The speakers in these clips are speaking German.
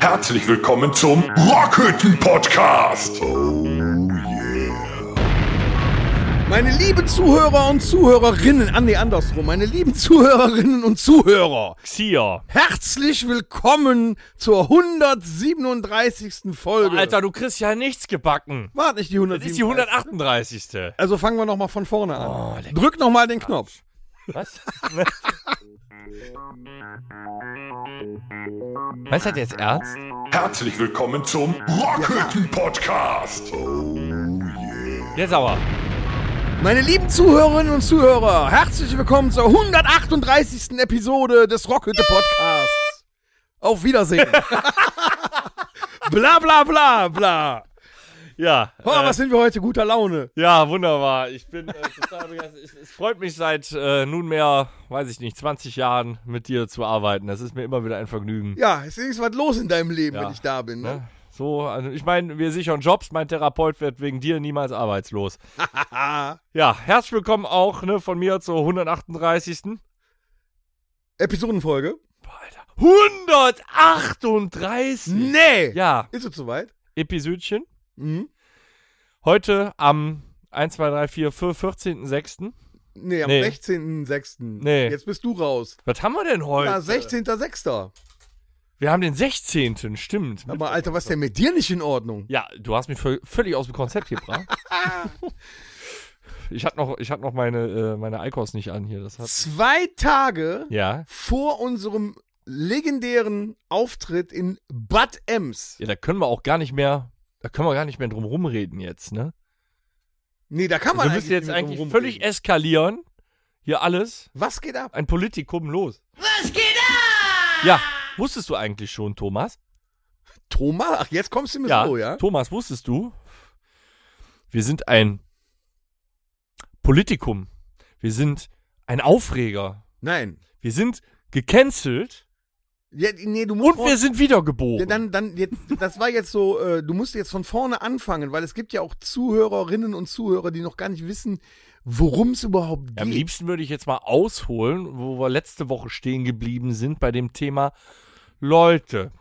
Herzlich willkommen zum Rockhütten Podcast. Oh Meine lieben Zuhörer und Zuhörerinnen, ah nee, andersrum, meine lieben Zuhörerinnen und Zuhörer, Xia. herzlich willkommen zur 137. Folge. Alter, du kriegst ja nichts gebacken. Warte, nicht die Das ist die 137. 138. Also fangen wir nochmal von vorne an. Oh. Drück nochmal den Knopf. Was? Du das jetzt ernst? Herzlich willkommen zum Rockhütten Podcast. Der sauer. Meine lieben Zuhörerinnen und Zuhörer, herzlich willkommen zur 138. Episode des Rockhütte Podcasts. Auf Wiedersehen. bla bla bla bla. Ja. Oh, äh, was sind wir heute guter Laune? ja, wunderbar. Ich bin äh, total begeistert. Es, es freut mich seit äh, nunmehr, weiß ich nicht, 20 Jahren mit dir zu arbeiten. Das ist mir immer wieder ein Vergnügen. Ja, es ist was los in deinem Leben, Ja. wenn ich da bin. Ne? Ne? So, also ich meine, wir sichern Jobs. Mein Therapeut wird wegen dir niemals arbeitslos. ja, herzlich willkommen auch ne, von mir zur 138. Episodenfolge? Boah, Alter. 138! Nee! Ja, Ist es soweit? Episödchen. Mhm. Heute am 1, 2, 3, 4, 5, 14.06. Nee, am Nee. 16.06. Nee. Jetzt bist du raus. Was haben wir denn heute? Ja, 16.06. Wir haben den 16. Stimmt. Aber Alter, was ist denn mit dir nicht in Ordnung? Ja, du hast mich völ- völlig aus dem Konzept gebracht. ich hatte noch, ich hatte noch meine, äh, meine Eikos nicht an hier. Das hat, Zwei Tage ja. vor unserem legendären Auftritt in Bad Ems. Ja, da können wir auch gar nicht mehr, da können wir gar nicht mehr drum rumreden jetzt, ne? Nee, da kann man Wir müssen jetzt eigentlich völlig eskalieren. Hier alles. Was geht ab? Ein Politikum los. Was geht ab? Ja, wusstest du eigentlich schon, Thomas? Thomas? Ach, jetzt kommst du mir Ja, so, ja? Thomas, wusstest du? Wir sind ein Politikum. Wir sind ein Aufreger. Nein. Wir sind gecancelt Ja, nee, du musst und wir sind wiedergeboren. Ja, dann, dann, jetzt, das war jetzt so, äh, du musst jetzt von vorne anfangen, weil es gibt ja auch Zuhörerinnen und Zuhörer, die noch gar nicht wissen, worum es überhaupt geht. Am liebsten würde ich jetzt mal ausholen, wo wir letzte Woche stehen geblieben sind bei dem Thema Leute,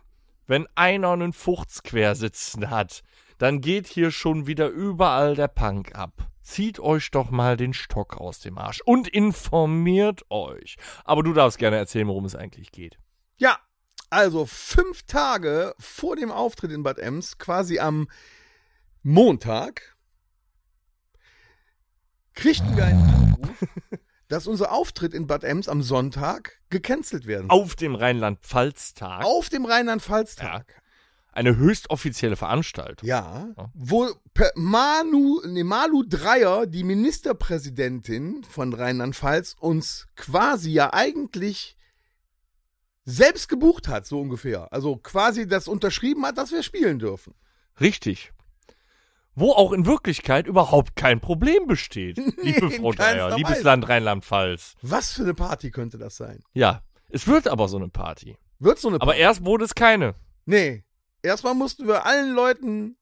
wenn einer einen Furz quer sitzen hat, dann geht hier schon wieder überall der Punk ab. Zieht euch doch mal den Stock aus dem Arsch und informiert euch. Aber du darfst gerne erzählen, worum es eigentlich geht. Ja, also fünf Tage vor dem Auftritt in Bad Ems, quasi am Montag, kriegten wir einen Anruf, dass unser Auftritt in Bad Ems am Sonntag gecancelt werden soll. Auf dem Rheinland-Pfalz-Tag. Auf dem Rheinland-Pfalz-Tag. Eine höchst offizielle Veranstaltung. Ja, Ja. wo Manu, nee, Malu Dreyer, die Ministerpräsidentin von Rheinland-Pfalz, uns quasi ja eigentlich selbst gebucht hat, so ungefähr. Also quasi das unterschrieben hat, dass wir spielen dürfen. Richtig. Wo auch in Wirklichkeit überhaupt kein Problem besteht, liebe in Frau Dreier, liebes. Land Rheinland-Pfalz. Was für eine Party könnte das sein? Ja, es wird aber so eine Party. Wird so eine Aber Party? erst wurde es keine. Nee. Erstmal mussten wir allen Leuten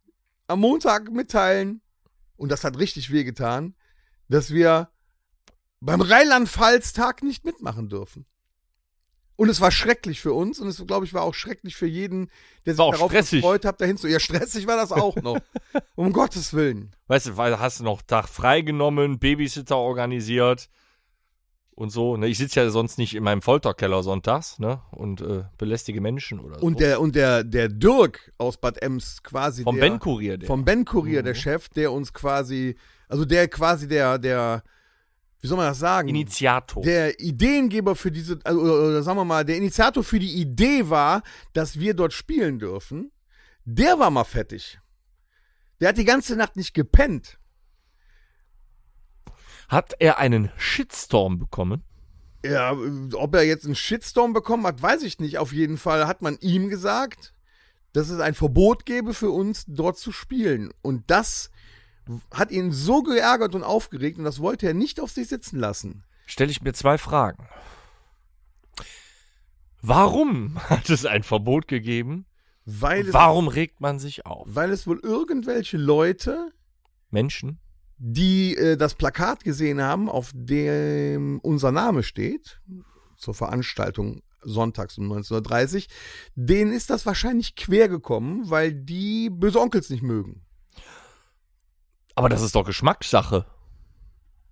am Montag mitteilen, und das hat richtig wehgetan, dass wir beim Rheinland-Pfalz-Tag nicht mitmachen dürfen. Und es war schrecklich für uns und es, glaube ich, war auch schrecklich für jeden, der sich darauf stressig. gefreut hat, dahin zu. Ja, stressig war das auch noch. um Gottes Willen. Weißt du, weil hast du noch Tag freigenommen, Babysitter organisiert und so. Ne? Ich sitze ja sonst nicht in meinem Folterkeller sonntags ne? und äh, belästige Menschen oder so. Und der, und der, der Dirk aus Bad Ems quasi Vom der, Ben-Kurier. der. vom Ben Kurier, der Mhm. Chef, der uns quasi, also der quasi der, der, wie soll man das sagen? Initiator. der Ideengeber für diese, also, oder, sagen wir mal, der Initiator für die Idee war, dass wir dort spielen dürfen, der war mal fettig. Der hat die ganze Nacht nicht gepennt. Hat er einen Shitstorm bekommen? Ja, ob er jetzt einen Shitstorm bekommen hat, weiß ich nicht. Auf jeden Fall hat man ihm gesagt, dass es ein Verbot gäbe für uns, dort zu spielen. Und das hat ihn so geärgert und aufgeregt und das wollte er nicht auf sich sitzen lassen. Stelle ich mir zwei Fragen. Warum hat es ein Verbot gegeben? Weil es, Warum regt man sich auf? weil es wohl irgendwelche Leute Menschen? die äh, das Plakat gesehen haben, auf dem unser Name steht, zur Veranstaltung sonntags um 19.30 Uhr. Denen ist das wahrscheinlich quer gekommen, weil die böse Onkels nicht mögen. Aber das ist doch Geschmackssache.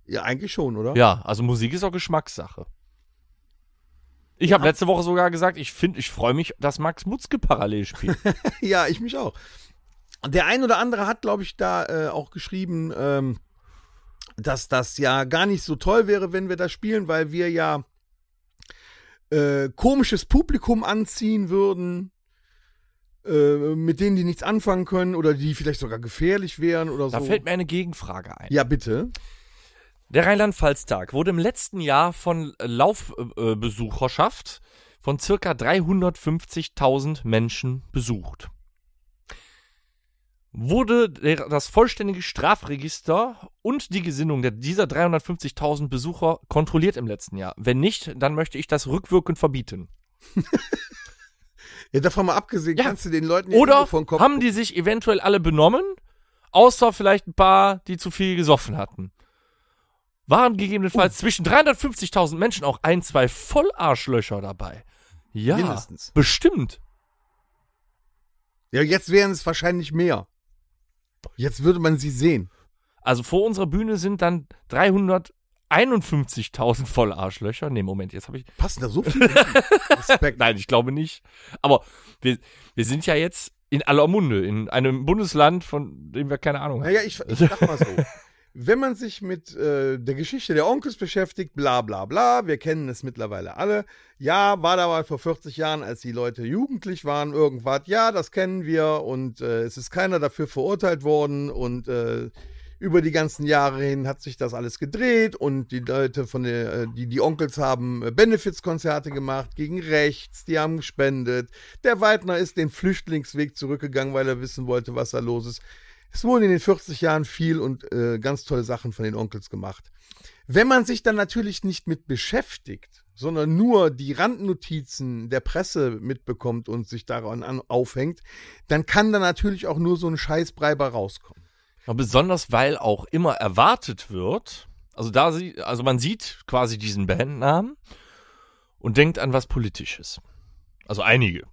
Ja, eigentlich schon, oder? Ja, also Musik ist auch Geschmackssache. Ich habe letzte Woche sogar gesagt, ich finde, ich freue mich, dass Max Mutzke parallel spielt. ja, ich mich auch. Der ein oder andere hat, glaube ich, da äh, auch geschrieben, ähm, dass das ja gar nicht so toll wäre, wenn wir das spielen, weil wir ja äh, komisches Publikum anziehen würden, äh, mit denen die nichts anfangen können oder die vielleicht sogar gefährlich wären oder Da so. fällt mir eine Gegenfrage ein. ja, bitte. Der Rheinland-Pfalz-Tag wurde im letzten Jahr von Laufbesucherschaft von circa 350.000 Menschen besucht. Wurde der, das vollständige Strafregister und die Gesinnung der, dieser 350.000 Besucher kontrolliert im letzten Jahr? Wenn nicht, dann möchte ich das rückwirkend verbieten. Ja, davon mal abgesehen, Ja. kannst du den Leuten Oder den Kopf haben die sich eventuell alle benommen, außer vielleicht ein paar, die zu viel gesoffen hatten? Waren gegebenenfalls zwischen 350.000 Menschen auch ein, zwei Vollarschlöcher dabei? Ja, Mindestens. bestimmt. Ja, jetzt wären es wahrscheinlich mehr. Jetzt würde man sie sehen. Also vor unserer Bühne sind dann 351.000 Vollarschlöcher. Nee, Moment, jetzt habe ich. Passen da so viele? Respekt. Nein, ich glaube nicht. Aber wir, wir sind ja jetzt in aller Munde, in einem Bundesland, von dem wir keine Ahnung haben. Naja, ich, ich sag mal so. Wenn man sich mit äh, der Geschichte der Onkels beschäftigt, bla bla bla, wir kennen es mittlerweile alle. Ja, war da mal vor 40 Jahren, als die Leute jugendlich waren, irgendwas. Ja, das kennen wir und äh, es ist keiner dafür verurteilt worden und äh, über die ganzen Jahre hin hat sich das alles gedreht und die Leute von der, äh, die, die Onkels haben äh, Benefizkonzerte gemacht gegen rechts, die haben gespendet. Der Weidner ist den Flüchtlingsweg zurückgegangen, weil er wissen wollte, was da los ist. Es wurden in den 40 Jahren viel und äh, ganz tolle Sachen von den Onkels gemacht. Wenn man sich dann natürlich nicht mit beschäftigt, sondern nur die Randnotizen der Presse mitbekommt und sich daran an, aufhängt, dann kann da natürlich auch nur so ein Scheißbrei bei rauskommen. Ja, besonders weil auch immer erwartet wird, also da sie, also man sieht quasi diesen Bandnamen und denkt an was Politisches. Also einige.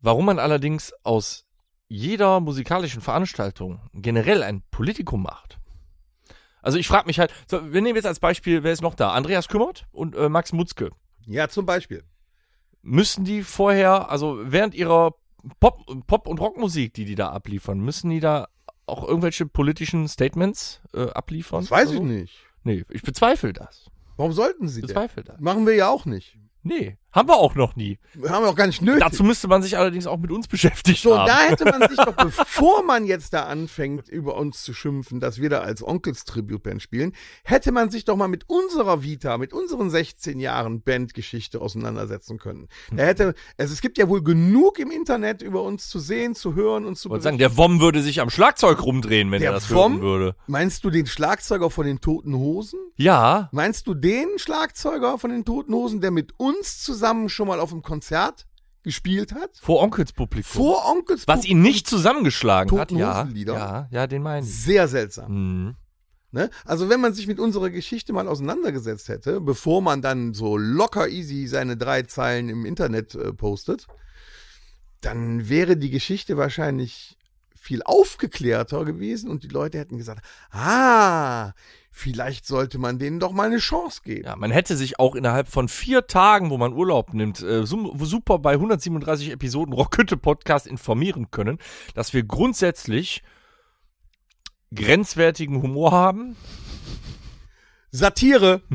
Warum man allerdings aus jeder musikalischen Veranstaltung generell ein Politikum macht. Also ich frage mich halt, so, wir nehmen jetzt als Beispiel, wer ist noch da? Andreas Kümmert und äh, Max Mutzke. Ja, zum Beispiel. Müssen die vorher, also während ihrer Pop, Pop und Rockmusik, die die da abliefern, müssen die da auch irgendwelche politischen Statements äh, abliefern? Das weiß oder ich nicht. Nee, ich bezweifle das. Warum sollten sie denn? Bezweifle das. Machen wir ja auch nicht. Nee, haben wir auch noch nie. Wir haben auch gar nicht nötig. Dazu müsste man sich allerdings auch mit uns beschäftigt So, haben. da hätte man sich doch, bevor man jetzt da anfängt, über uns zu schimpfen, dass wir da als Onkels Tribute-Band spielen, hätte man sich doch mal mit unserer Vita, mit unseren 16 Jahren Bandgeschichte auseinandersetzen können. Da hätte, also es gibt ja wohl genug im Internet über uns zu sehen, zu hören und zu Ich wollte sagen, der Wom würde sich am Schlagzeug rumdrehen, wenn Der er das Wom? hören würde. Meinst du den Schlagzeuger von den Toten Hosen? Ja, Meinst du den Schlagzeuger von den Toten Hosen, der mit uns zusammen schon mal auf dem Konzert gespielt hat? vor Onkels Publikum. Vor Onkels Was ihn nicht zusammengeschlagen hat, ja. Ja, ja, den meine ich. Sehr seltsam. Mhm. Ne? Also wenn man sich mit unserer Geschichte mal auseinandergesetzt hätte, bevor man dann so locker easy seine drei Zeilen im Internet äh, postet, dann wäre die Geschichte wahrscheinlich viel aufgeklärter gewesen und die Leute hätten gesagt, ah, vielleicht sollte man denen doch mal eine Chance geben. Ja, man hätte sich auch innerhalb von vier Tagen, wo man Urlaub nimmt, äh, super bei 137 Episoden Rockhütte Podcast informieren können, dass wir grundsätzlich grenzwertigen Humor haben. Satire.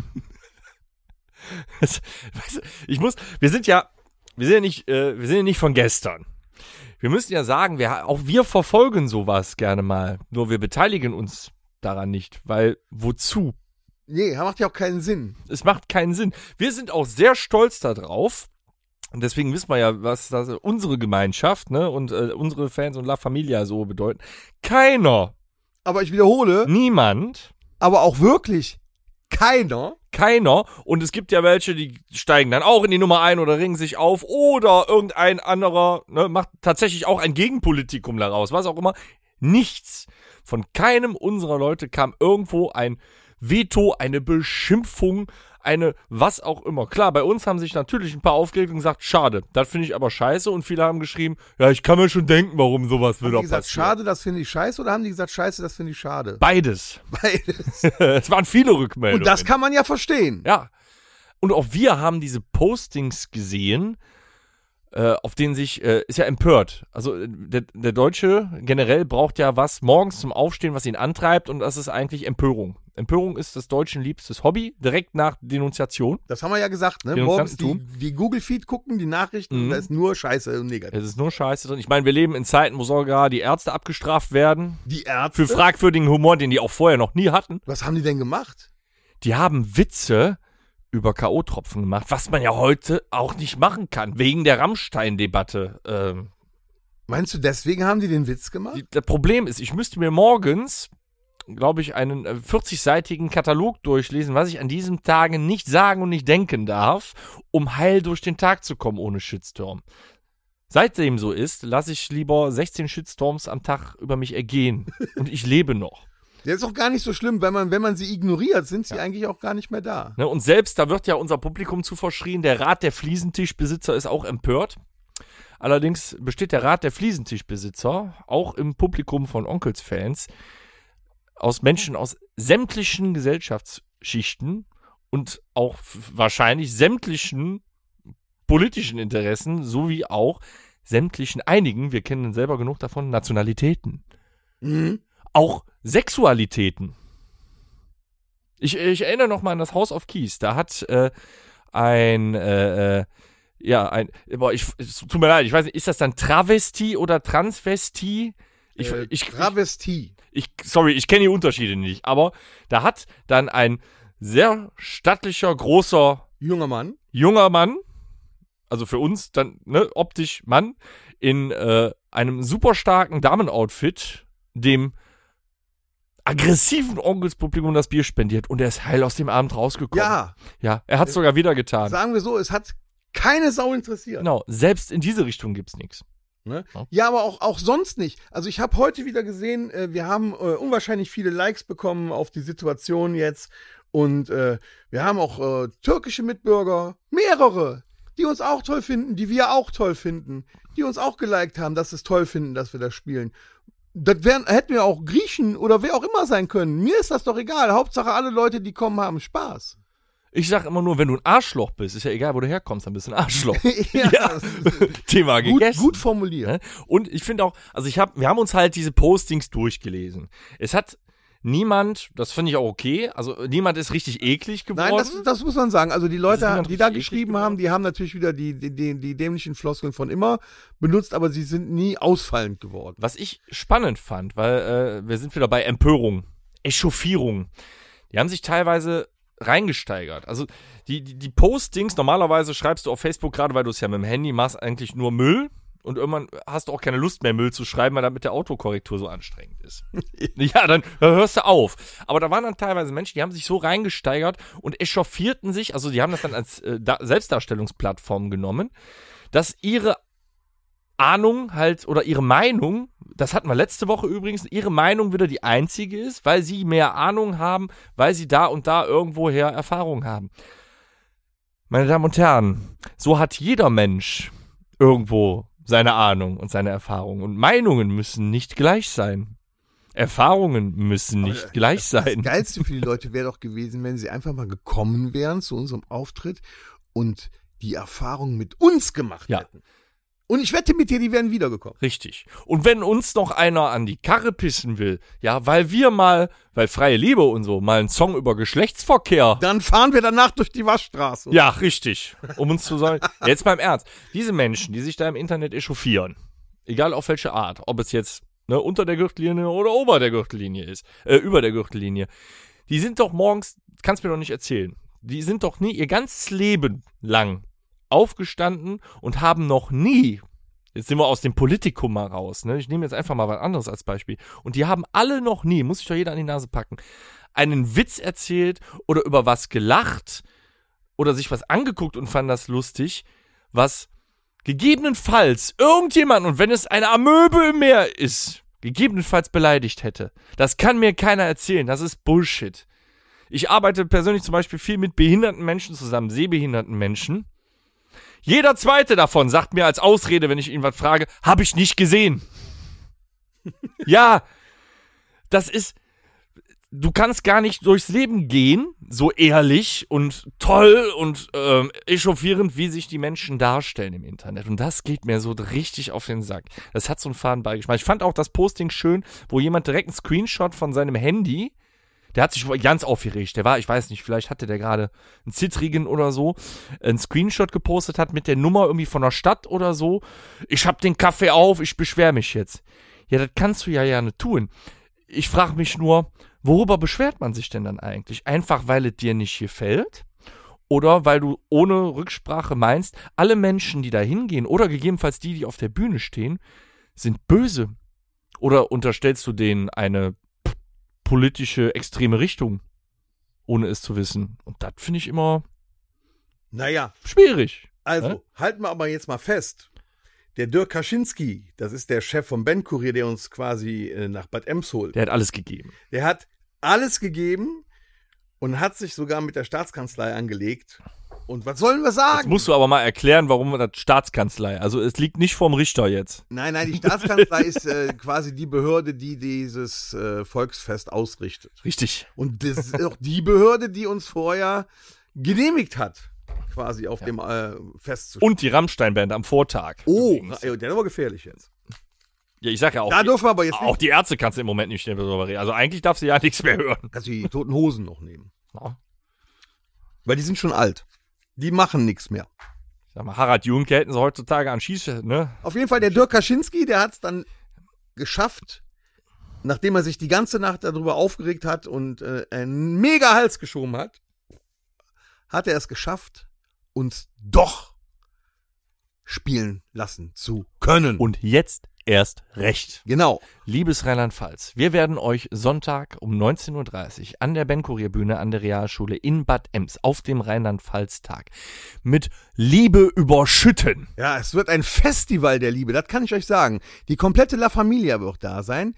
Das- weißt du, ich muss, wir sind ja, wir sind ja nicht, äh, wir sind ja nicht von gestern. Wir müssen ja sagen, wir, auch wir verfolgen sowas gerne mal. Nur wir beteiligen uns daran nicht, weil wozu? Nee, macht ja auch keinen Sinn. Es macht keinen Sinn. Wir sind auch sehr stolz darauf. Und deswegen wissen wir ja, was das unsere Gemeinschaft, ne, und äh, unsere Fans und La Familia so bedeuten. Keiner, Aber ich wiederhole, niemand, aber auch wirklich keiner keiner. Und es gibt ja welche, die steigen dann auch in die Nummer ein oder ringen sich auf. Oder irgendein anderer ne, macht tatsächlich auch ein Gegenpolitikum daraus. Was auch immer. Nichts. Von keinem unserer Leute kam irgendwo ein Veto, eine Beschimpfung, eine was auch immer. Klar, bei uns haben sich natürlich ein paar aufgeregt und gesagt, schade, das finde ich aber scheiße und viele haben geschrieben, ja, ich kann mir schon denken, warum sowas Haben wieder die gesagt, passieren. schade, das finde ich scheiße, oder haben die gesagt, scheiße, das finde ich schade? Beides. Beides. es waren viele Rückmeldungen. Und das kann man ja verstehen. Ja. Und auch wir haben diese Postings gesehen, auf denen sich, äh, ist ja empört. Also äh, der, der Deutsche generell braucht ja was morgens zum Aufstehen, was ihn antreibt und das ist eigentlich Empörung. Empörung ist das Deutschen liebstes Hobby, direkt nach Denunziation. Das haben wir ja gesagt, ne? Den Morgens die, die Google-Feed gucken, die Nachrichten, Mhm. und da ist nur Scheiße und negativ. Es ist nur Scheiße drin. Ich meine, wir leben in Zeiten, wo sogar die Ärzte abgestraft werden Die Ärzte. für fragwürdigen Humor, den die auch vorher noch nie hatten. Was haben die denn gemacht? Die haben Witze über K.O.-Tropfen gemacht, was man ja heute auch nicht machen kann, wegen der Rammstein-Debatte. Ähm, Meinst du, deswegen haben die den Witz gemacht? Die, das Problem ist, ich müsste mir morgens, glaube ich, einen äh, 40-seitigen Katalog durchlesen, was ich an diesem Tage nicht sagen und nicht denken darf, um heil durch den Tag zu kommen ohne Shitstorm. Seitdem so ist, lasse ich lieber 16 Shitstorms am Tag über mich ergehen. Und ich lebe noch. Der ist auch gar nicht so schlimm, wenn man, wenn man sie ignoriert, sind sie eigentlich auch gar nicht mehr da. Ne? Und selbst, da wird ja unser Publikum zu verschrien, der Rat der Fliesentischbesitzer ist auch empört. Allerdings besteht der Rat der Fliesentischbesitzer auch im Publikum von Onkelsfans aus Menschen aus sämtlichen Gesellschaftsschichten und auch wahrscheinlich sämtlichen politischen Interessen sowie auch sämtlichen einigen, wir kennen selber genug davon, Nationalitäten. Mhm. Auch Sexualitäten. Ich, ich erinnere noch mal an das House of Keys. Da hat äh, ein, äh, äh, ja, ein, boah, ich, es tut mir leid, ich weiß nicht, ist das dann Travestie oder Transvestie? Ich, äh, ich, ich, Travestie. ich, sorry, ich kenne die Unterschiede nicht, aber da hat dann ein sehr stattlicher, großer, Junger Mann. junger Mann, also für uns dann, ne, optisch Mann, in äh, einem super starken Damenoutfit, dem aggressiven Onkelspublikum das Bier spendiert und er ist heil aus dem Abend rausgekommen. Ja, Ja, er hat sogar wieder getan. sagen wir so, es hat keine Sau interessiert. Genau, selbst in diese Richtung gibt's nichts. Ne? Ja. Ja, aber auch, auch sonst nicht. Also ich habe heute wieder gesehen, äh, wir haben äh, unwahrscheinlich viele Likes bekommen auf die Situation jetzt. Und äh, wir haben auch äh, türkische Mitbürger, mehrere, die uns auch toll finden, die wir auch toll finden, die uns auch geliked haben, dass sie es toll finden, dass wir das spielen. Das wären, hätten wir auch Griechen oder wer auch immer sein können. Mir ist das doch egal. Hauptsache alle Leute, die kommen, haben Spaß. Ich sag immer nur, wenn du ein Arschloch bist, ist ja egal, wo du herkommst, dann bist du ein Arschloch. ja, Ja. Thema gut, gegessen. gut formuliert. Ne? Und ich finde auch, also ich habe, wir haben uns halt diese Postings durchgelesen. Es hat niemand, das finde ich auch okay, also niemand ist richtig eklig geworden. Nein, das, das muss man sagen. Also die Leute, niemand die da geschrieben haben, die haben natürlich wieder die, die, die, die dämlichen Floskeln von immer benutzt, aber sie sind nie ausfallend geworden. Was ich spannend fand, weil äh, wir sind wieder bei Empörung, Echauffierung. Die haben sich teilweise reingesteigert. Also die, die, die Postings, normalerweise schreibst du auf Facebook, gerade weil du es ja mit dem Handy machst, eigentlich nur Müll. Und irgendwann hast du auch keine Lust mehr, Müll zu schreiben, weil damit der Autokorrektur so anstrengend ist. ja, dann hörst du auf. Aber da waren dann teilweise Menschen, die haben sich so reingesteigert und echauffierten sich, also die haben das dann als äh, da Selbstdarstellungsplattform genommen, dass ihre Ahnung halt oder ihre Meinung, das hatten wir letzte Woche übrigens, ihre Meinung wieder die einzige ist, weil sie mehr Ahnung haben, weil sie da und da irgendwoher Erfahrung haben. Meine Damen und Herren, so hat jeder Mensch irgendwo seine Ahnung und seine Erfahrung. Und Meinungen müssen nicht gleich sein. Erfahrungen müssen nicht Aber gleich Das sein. Geilste für die Leute wäre doch gewesen, wenn sie einfach mal gekommen wären zu unserem Auftritt und die Erfahrung mit uns gemacht Ja. hätten. Und ich wette mit dir, die wären wiedergekommen. Richtig. Und wenn uns noch einer an die Karre pissen will, ja, weil wir mal, weil freie Liebe und so, mal einen Song über Geschlechtsverkehr. Dann fahren wir danach durch die Waschstraße. Ja, richtig. Um uns zu sagen, jetzt beim Ernst. Diese Menschen, die sich da im Internet echauffieren, egal auf welche Art, ob es jetzt ne, unter der Gürtellinie oder ober der Gürtellinie ist, äh, über der Gürtellinie, die sind doch morgens, kannst mir doch nicht erzählen, die sind doch nie ihr ganzes Leben lang aufgestanden und haben noch nie, jetzt sind wir aus dem Politikum mal raus, ne? Ich nehme jetzt einfach mal was anderes als Beispiel. Und die haben alle noch nie, muss sich doch jeder an die Nase packen, einen Witz erzählt oder über was gelacht oder sich was angeguckt und fand das lustig, was gegebenenfalls irgendjemand, und wenn es eine Amöbe im Meer ist, gegebenenfalls beleidigt hätte. Das kann mir keiner erzählen. Das ist Bullshit. Ich arbeite persönlich zum Beispiel viel mit behinderten Menschen zusammen, sehbehinderten Menschen. Jeder zweite davon sagt mir als Ausrede, wenn ich ihn was frage, habe ich nicht gesehen. ja, das ist, du kannst gar nicht durchs Leben gehen, so ehrlich und toll und ähm, echauffierend, wie sich die Menschen darstellen im Internet. Und das geht mir so richtig auf den Sack. Das hat so einen faden Beigeschmack. Ich fand auch das Posting schön, wo jemand direkt einen Screenshot von seinem Handy der hat sich ganz aufgeregt. Der war, ich weiß nicht, vielleicht hatte der gerade einen zittrigen oder so, einen Screenshot gepostet hat mit der Nummer irgendwie von der Stadt oder so. Ich hab den Kaffee auf, ich beschwer mich jetzt. Ja, das kannst du ja nicht tun. Ich frage mich nur, worüber beschwert man sich denn dann eigentlich? Einfach, weil es dir nicht gefällt? Oder weil du ohne Rücksprache meinst, alle Menschen, die da hingehen, oder gegebenenfalls die, die auf der Bühne stehen, sind böse? Oder unterstellst du denen eine politische extreme Richtung, ohne es zu wissen? Und das finde ich immer Naja, schwierig. also, Hä? halten wir aber jetzt mal fest. Der Dirk Kaczynski, das ist der Chef vom Bandkurier, der uns quasi äh, nach Bad Ems holt. Der hat alles gegeben. Der hat alles gegeben und hat sich sogar mit der Staatskanzlei angelegt. Und was sollen wir Jetzt sagen? musst du aber mal erklären, warum das Staatskanzlei. Also es liegt nicht vorm Richter jetzt. Nein, nein, die Staatskanzlei ist äh, quasi die Behörde, die dieses äh, Volksfest ausrichtet. Richtig. Und das ist auch die Behörde, die uns vorher genehmigt hat, quasi auf dem äh, Fest zu Und die Rammstein-Band am Vortag. Oh, übrigens. der ist aber gefährlich jetzt. Ja, ich sag ja auch. Da dürfen wir aber jetzt auch nicht. die Ärzte kannst du im Moment nicht darüber reden. Also eigentlich darfst du ja nichts mehr hören. Kannst du die toten Hosen noch nehmen. Ja. Weil die sind schon alt. Die machen nichts mehr. Sag mal, Harald Junke hätten sie heutzutage an Schieß, ne? Auf jeden Fall der Dirk Kaczynski, der hat es dann geschafft, nachdem er sich die ganze Nacht darüber aufgeregt hat und äh, einen mega Hals geschoben hat, hat er es geschafft, uns doch spielen lassen zu können. Und jetzt erst recht. genau. Liebes Rheinland-Pfalz, wir werden euch Sonntag um 19.30 Uhr an der Ben-Kurier-Bühne an der Realschule in Bad Ems auf dem Rheinland-Pfalz-Tag mit Liebe überschütten. Ja, es wird ein Festival der Liebe, das kann ich euch sagen. Die komplette La Familia wird da sein.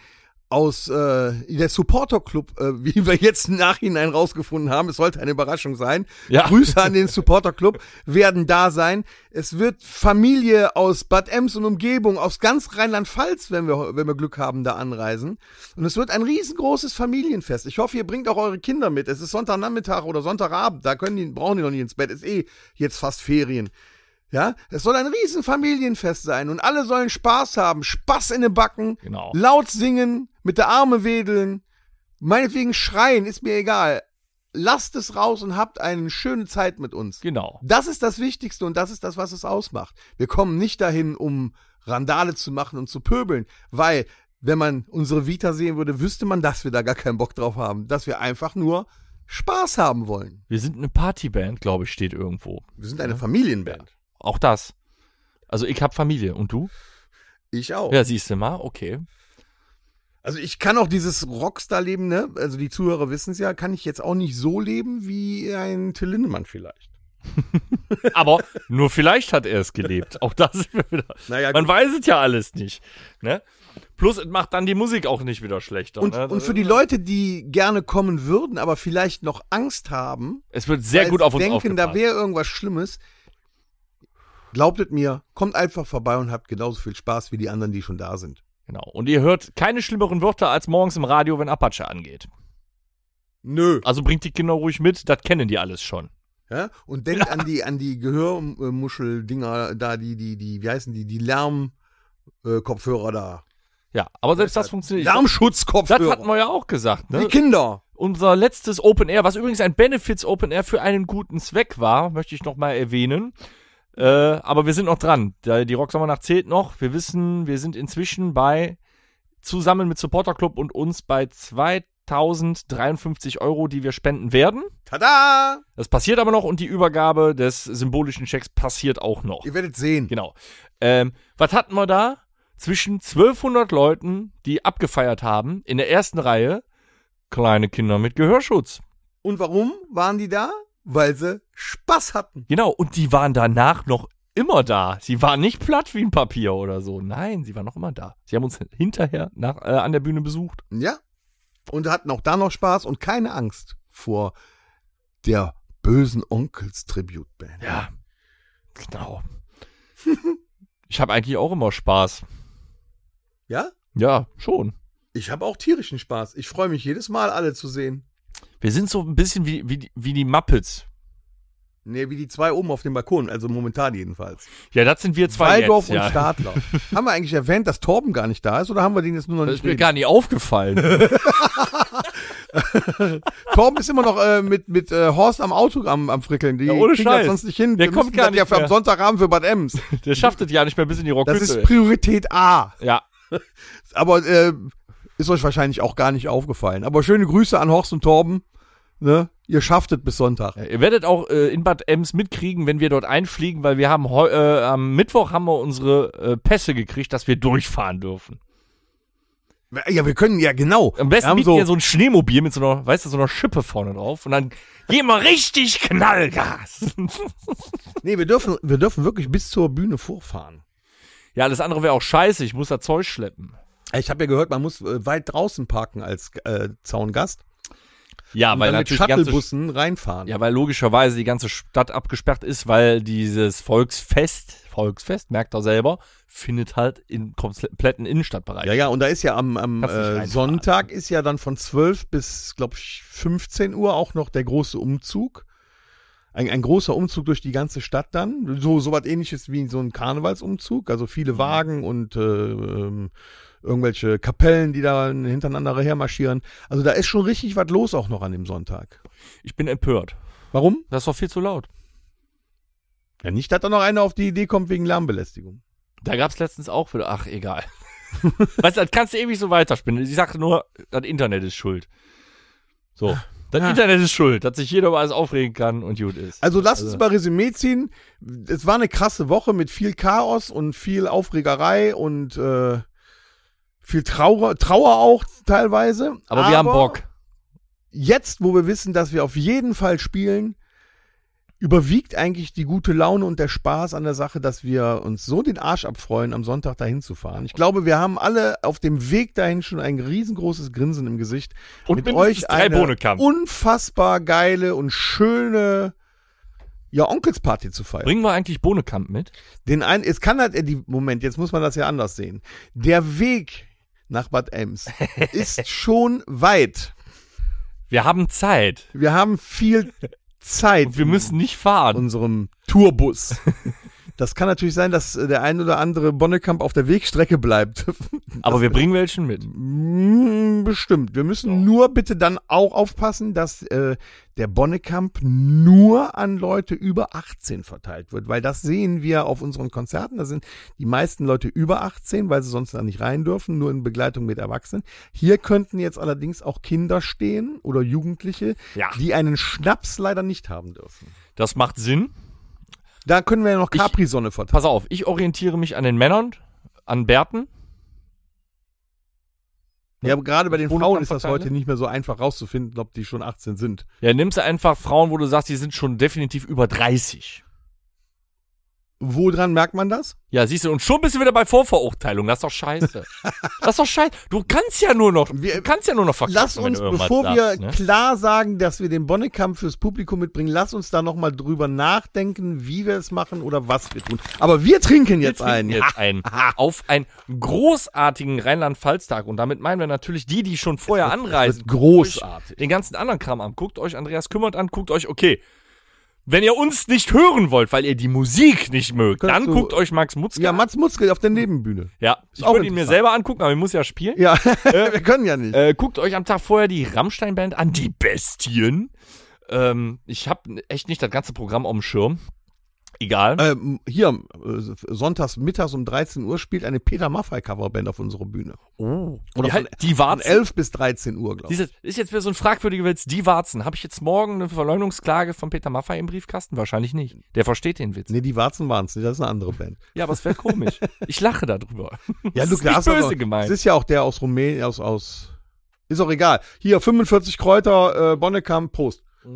Aus äh, der Supporter Club, äh, wie wir jetzt im Nachhinein rausgefunden haben, es sollte eine Überraschung sein. Ja. Grüße an den Supporter Club werden da sein. Es wird Familie aus Bad Ems und Umgebung, aus ganz Rheinland-Pfalz, wenn wir, wenn wir Glück haben, da anreisen. Und es wird ein riesengroßes Familienfest. Ich hoffe, ihr bringt auch eure Kinder mit. Es ist Sonntagnachmittag oder Sonntagabend. Da können die, brauchen die noch nicht ins Bett. Ist eh jetzt fast Ferien. Ja, es soll ein riesen Familienfest sein und alle sollen Spaß haben, Spaß in den Backen, Genau. laut singen, mit der Arme wedeln, meinetwegen schreien, ist mir egal. Lasst es raus und habt eine schöne Zeit mit uns. Genau. Das ist das Wichtigste und das ist das, was es ausmacht. Wir kommen nicht dahin, um Randale zu machen und zu pöbeln, weil wenn man unsere Vita sehen würde, wüsste man, dass wir da gar keinen Bock drauf haben, dass wir einfach nur Spaß haben wollen. Wir sind eine Partyband, glaube ich, steht irgendwo. Wir sind eine Familienband. Auch das. Also ich habe Familie. Und du? Ich auch. Ja, siehst du mal. Okay. Also ich kann auch dieses Rockstar-Leben, ne? Also die Zuhörer wissen es ja, kann ich jetzt auch nicht so leben wie ein Till Lindemann vielleicht. Aber nur vielleicht hat er es gelebt. Auch das ist wieder. Naja, Man weiß es ja alles nicht. Ne? Plus, es macht dann die Musik auch nicht wieder schlechter. Und, ne? und für die Leute, die gerne kommen würden, aber vielleicht noch Angst haben, Es wird sehr gut auf uns denken, da aufgepasst. wäre irgendwas Schlimmes, glaubtet mir, kommt einfach vorbei und habt genauso viel Spaß wie die anderen, die schon da sind. Genau. Und ihr hört keine schlimmeren Wörter als morgens im Radio, wenn Apache angeht. Nö. Also bringt die Kinder ruhig mit, das kennen die alles schon. Ja? Und denkt an die, an die Gehörmuschel-Dinger da, die, die, die, wie heißen die, die Lärm-Kopfhörer da. Ja, aber selbst das funktioniert. Das Lärmschutzkopfhörer. hatten wir ja auch gesagt, Die ne? Kinder. Unser letztes Open Air, was übrigens ein Benefits Open Air für einen guten Zweck war, möchte ich noch mal erwähnen. Äh, aber wir sind noch dran. Die Rocksommernacht zählt noch. Wir wissen, wir sind inzwischen bei, zusammen mit Supporter Club und uns bei 2053 Euro, die wir spenden werden. Tada! Das passiert aber noch und die Übergabe des symbolischen Checks passiert auch noch. Ihr werdet sehen. Genau. Ähm, was hatten wir da? Zwischen 1200 Leuten, die abgefeiert haben, in der ersten Reihe, kleine Kinder mit Gehörschutz. Und warum waren die da? Weil sie Spaß hatten. Genau, und die waren danach noch immer da. Sie waren nicht platt wie ein Papier oder so. Nein, sie waren noch immer da. Sie haben uns hinterher nach, äh, an der Bühne besucht. Ja. Und hatten auch da noch Spaß und keine Angst vor der bösen Onkels Tributband. Ja, genau. ich habe eigentlich auch immer Spaß. Ja? Ja, schon. Ich habe auch tierischen Spaß. Ich freue mich jedes Mal, alle zu sehen. Wir sind so ein bisschen wie, wie, wie die Muppets. Nee, wie die zwei oben auf dem Balkon, also momentan jedenfalls. Ja, das sind wir zwei Waldorf jetzt. und Ja. Stadler. haben wir eigentlich erwähnt, dass Torben gar nicht da ist oder haben wir den jetzt nur noch Das nicht ist mir reden? gar nicht aufgefallen. Torben ist immer noch äh, mit, mit äh, Horst am Auto am, am Frickeln. Die Ja, ohne das Scheiß. sonst nicht hin. Der Wir kommt gar das ja nicht für am mehr. Sonntagabend für Bad Ems. Der schafft es ja nicht mehr bis in die Das Rockhütte. ist Priorität A. ja, Aber äh, ist euch wahrscheinlich auch gar nicht aufgefallen. Aber schöne Grüße an Horst und Torben. Ne? Ihr schafft es bis Sonntag. Ja, Ihr werdet auch äh, in Bad Ems mitkriegen, wenn wir dort einfliegen, weil wir haben äh, am Mittwoch haben wir unsere äh, Pässe gekriegt, dass wir durchfahren dürfen. Ja, wir können ja genau. Am besten haben mieten so, wir so ein Schneemobil mit so einer, weißt du, so einer Schippe vorne drauf und dann gehen wir richtig Knallgas. Nee, wir dürfen, wir dürfen wirklich bis zur Bühne vorfahren. ja, alles andere wäre auch scheiße. Ich muss da Zeug schleppen. Ich habe ja gehört, man muss äh, weit draußen parken als äh, Zaungast. Ja, weil dann mit natürlich ganze, Shuttlebussen reinfahren. ja, weil logischerweise die ganze Stadt abgesperrt ist, weil dieses Volksfest, Volksfest, merkt er selber, findet halt im kompletten Innenstadtbereich. Ja, ja, und da ist ja am, am äh. Sonntag ist ja dann von 12 bis, glaube ich, 15 Uhr auch noch der große Umzug. Ein, ein großer Umzug durch die ganze Stadt dann. So, so was ähnliches wie so ein Karnevalsumzug. Also viele Mhm. Wagen und äh, ähm, irgendwelche Kapellen, die da hintereinander hermarschieren. Also da ist schon richtig was los auch noch an dem Sonntag. Ich bin empört. Warum? Das ist doch viel zu laut. Ja, nicht, dass da noch einer auf die Idee kommt wegen Lärmbelästigung. Da gab's letztens auch wieder, ach, egal. weißt du, das kannst du ewig so weiterspinnen. Ich sag nur, das Internet ist schuld. So. Das Ja. Internet ist schuld, dass sich jeder über alles aufregen kann und gut ist. Also lasst uns mal Resümee ziehen. Es war eine krasse Woche mit viel Chaos und viel Aufregerei und äh, viel Trauer, Trauer auch teilweise. aber, wir haben Bock. Jetzt, wo wir wissen, dass wir auf jeden Fall spielen, überwiegt eigentlich die gute Laune und der Spaß an der Sache, dass wir uns so den Arsch abfreuen, am Sonntag dahin zu fahren. Ich glaube, wir haben alle auf dem Weg dahin schon ein riesengroßes Grinsen im Gesicht. Und mit euch eine unfassbar geile und schöne ja, Onkelsparty zu feiern. Bringen wir eigentlich Bohnekamp mit? Den einen, es kann halt, äh, die, Moment, jetzt muss man das ja anders sehen. Der Weg nach Bad Ems ist schon weit. Wir haben Zeit. Wir haben viel Zeit. Und wir müssen nicht fahren. unserem Tourbus. Das kann natürlich sein, dass äh, der ein oder andere Bonnekamp auf der Wegstrecke bleibt. Aber wir bringen welchen mit. Mm, Bestimmt. Wir müssen nur bitte dann auch aufpassen, dass äh, der Bonnekamp nur an Leute über 18 verteilt wird, weil das sehen wir auf unseren Konzerten. Da sind die meisten Leute über 18, weil sie sonst da nicht rein dürfen, nur in Begleitung mit Erwachsenen. Hier könnten jetzt allerdings auch Kinder stehen oder Jugendliche, Ja. die einen Schnaps leider nicht haben dürfen. Das macht Sinn. Da können wir ja noch Capri-Sonne verteilen. Pass auf, ich orientiere mich an den Männern, an Bärten. Ja, aber gerade bei den Frauen ist das heute nicht mehr so einfach rauszufinden, ob die schon 18 sind. Ja, nimmst du einfach Frauen, wo du sagst, die sind schon definitiv über 30. Woran merkt man das? Ja, siehst du, und schon bist du wieder bei Vorverurteilung. Das ist doch scheiße. das ist doch scheiße. Du kannst ja nur noch, Wir- kannst ja nur noch verkacken, Lass uns, bevor wir sagst, ne? klar sagen, dass wir den Bonnekamp fürs Publikum mitbringen, lass uns da nochmal drüber nachdenken, wie wir es machen oder was wir tun. Aber wir trinken jetzt Wir trinken ein. Jetzt ein. Auf einen großartigen Rheinland-Pfalz-Tag. Und damit meinen wir natürlich die, die schon vorher anreisen. großartig. Den ganzen anderen Kram an. Guckt euch Andreas Kümmert an, guckt euch, okay. Wenn ihr uns nicht hören wollt, weil ihr die Musik nicht mögt, Könntest dann guckt euch Max Mutzke Ja, an. Mats Mutzke auf der Nebenbühne. Ja, ich auch würde ihn mir selber angucken, aber ich muss ja spielen. Ja, wir können ja nicht. Äh, guckt euch am Tag vorher die Rammstein-Band an, die Bestien. Ähm, ich habe echt nicht das ganze Programm auf dem Schirm. Egal. Ähm, hier, äh, sonntags mittags um 13 Uhr spielt eine Peter Maffay Coverband auf unserer Bühne. oh. oder die, halt, die Von Warzen. 11 bis 13 Uhr, glaube ich. Dieses, ist jetzt wieder so ein fragwürdiger Witz. Die Warzen. Habe ich jetzt morgen eine Verleumdungsklage von Peter Maffay im Briefkasten? Wahrscheinlich nicht. Der versteht den Witz. Nee, die Warzen waren es nicht, das ist eine andere Band. Ja, aber es wäre komisch. Ich lache darüber. Ja, Das du ist darfst böse aber, gemeint. Es ist ja auch der aus Rumänien, aus, aus, ist auch egal. Hier, 45 Kräuter, äh, Bonnekamp, Prost. Ja,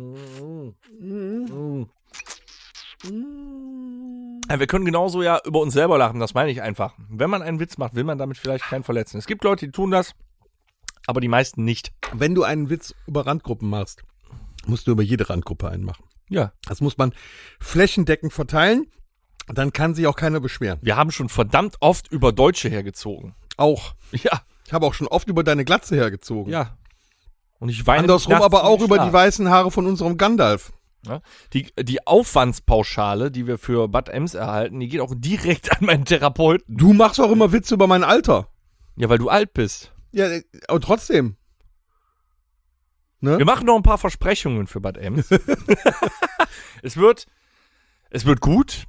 wir können genauso ja über uns selber lachen, das meine ich einfach. Wenn man einen Witz macht, will man damit vielleicht keinen verletzen. Es gibt Leute, die tun das, aber die meisten nicht. Wenn du einen Witz über Randgruppen machst, musst du über jede Randgruppe einen machen. Ja. Das muss man flächendeckend verteilen. Dann kann sich auch keiner beschweren. Wir haben schon verdammt oft über Deutsche hergezogen. Auch. Ja. Ich habe auch schon oft über deine Glatze hergezogen. Ja. Und ich weine Andersrum aber auch über die weißen Haare von unserem Gandalf. Ja? Die, die Aufwandspauschale, die wir für Bad Ems erhalten, die geht auch direkt an meinen Therapeuten. Du machst auch immer Witze über mein Alter. Ja, weil du alt bist. Ja, aber trotzdem. Ne? Wir machen noch ein paar Versprechungen für Bad Ems. es wird, es wird gut.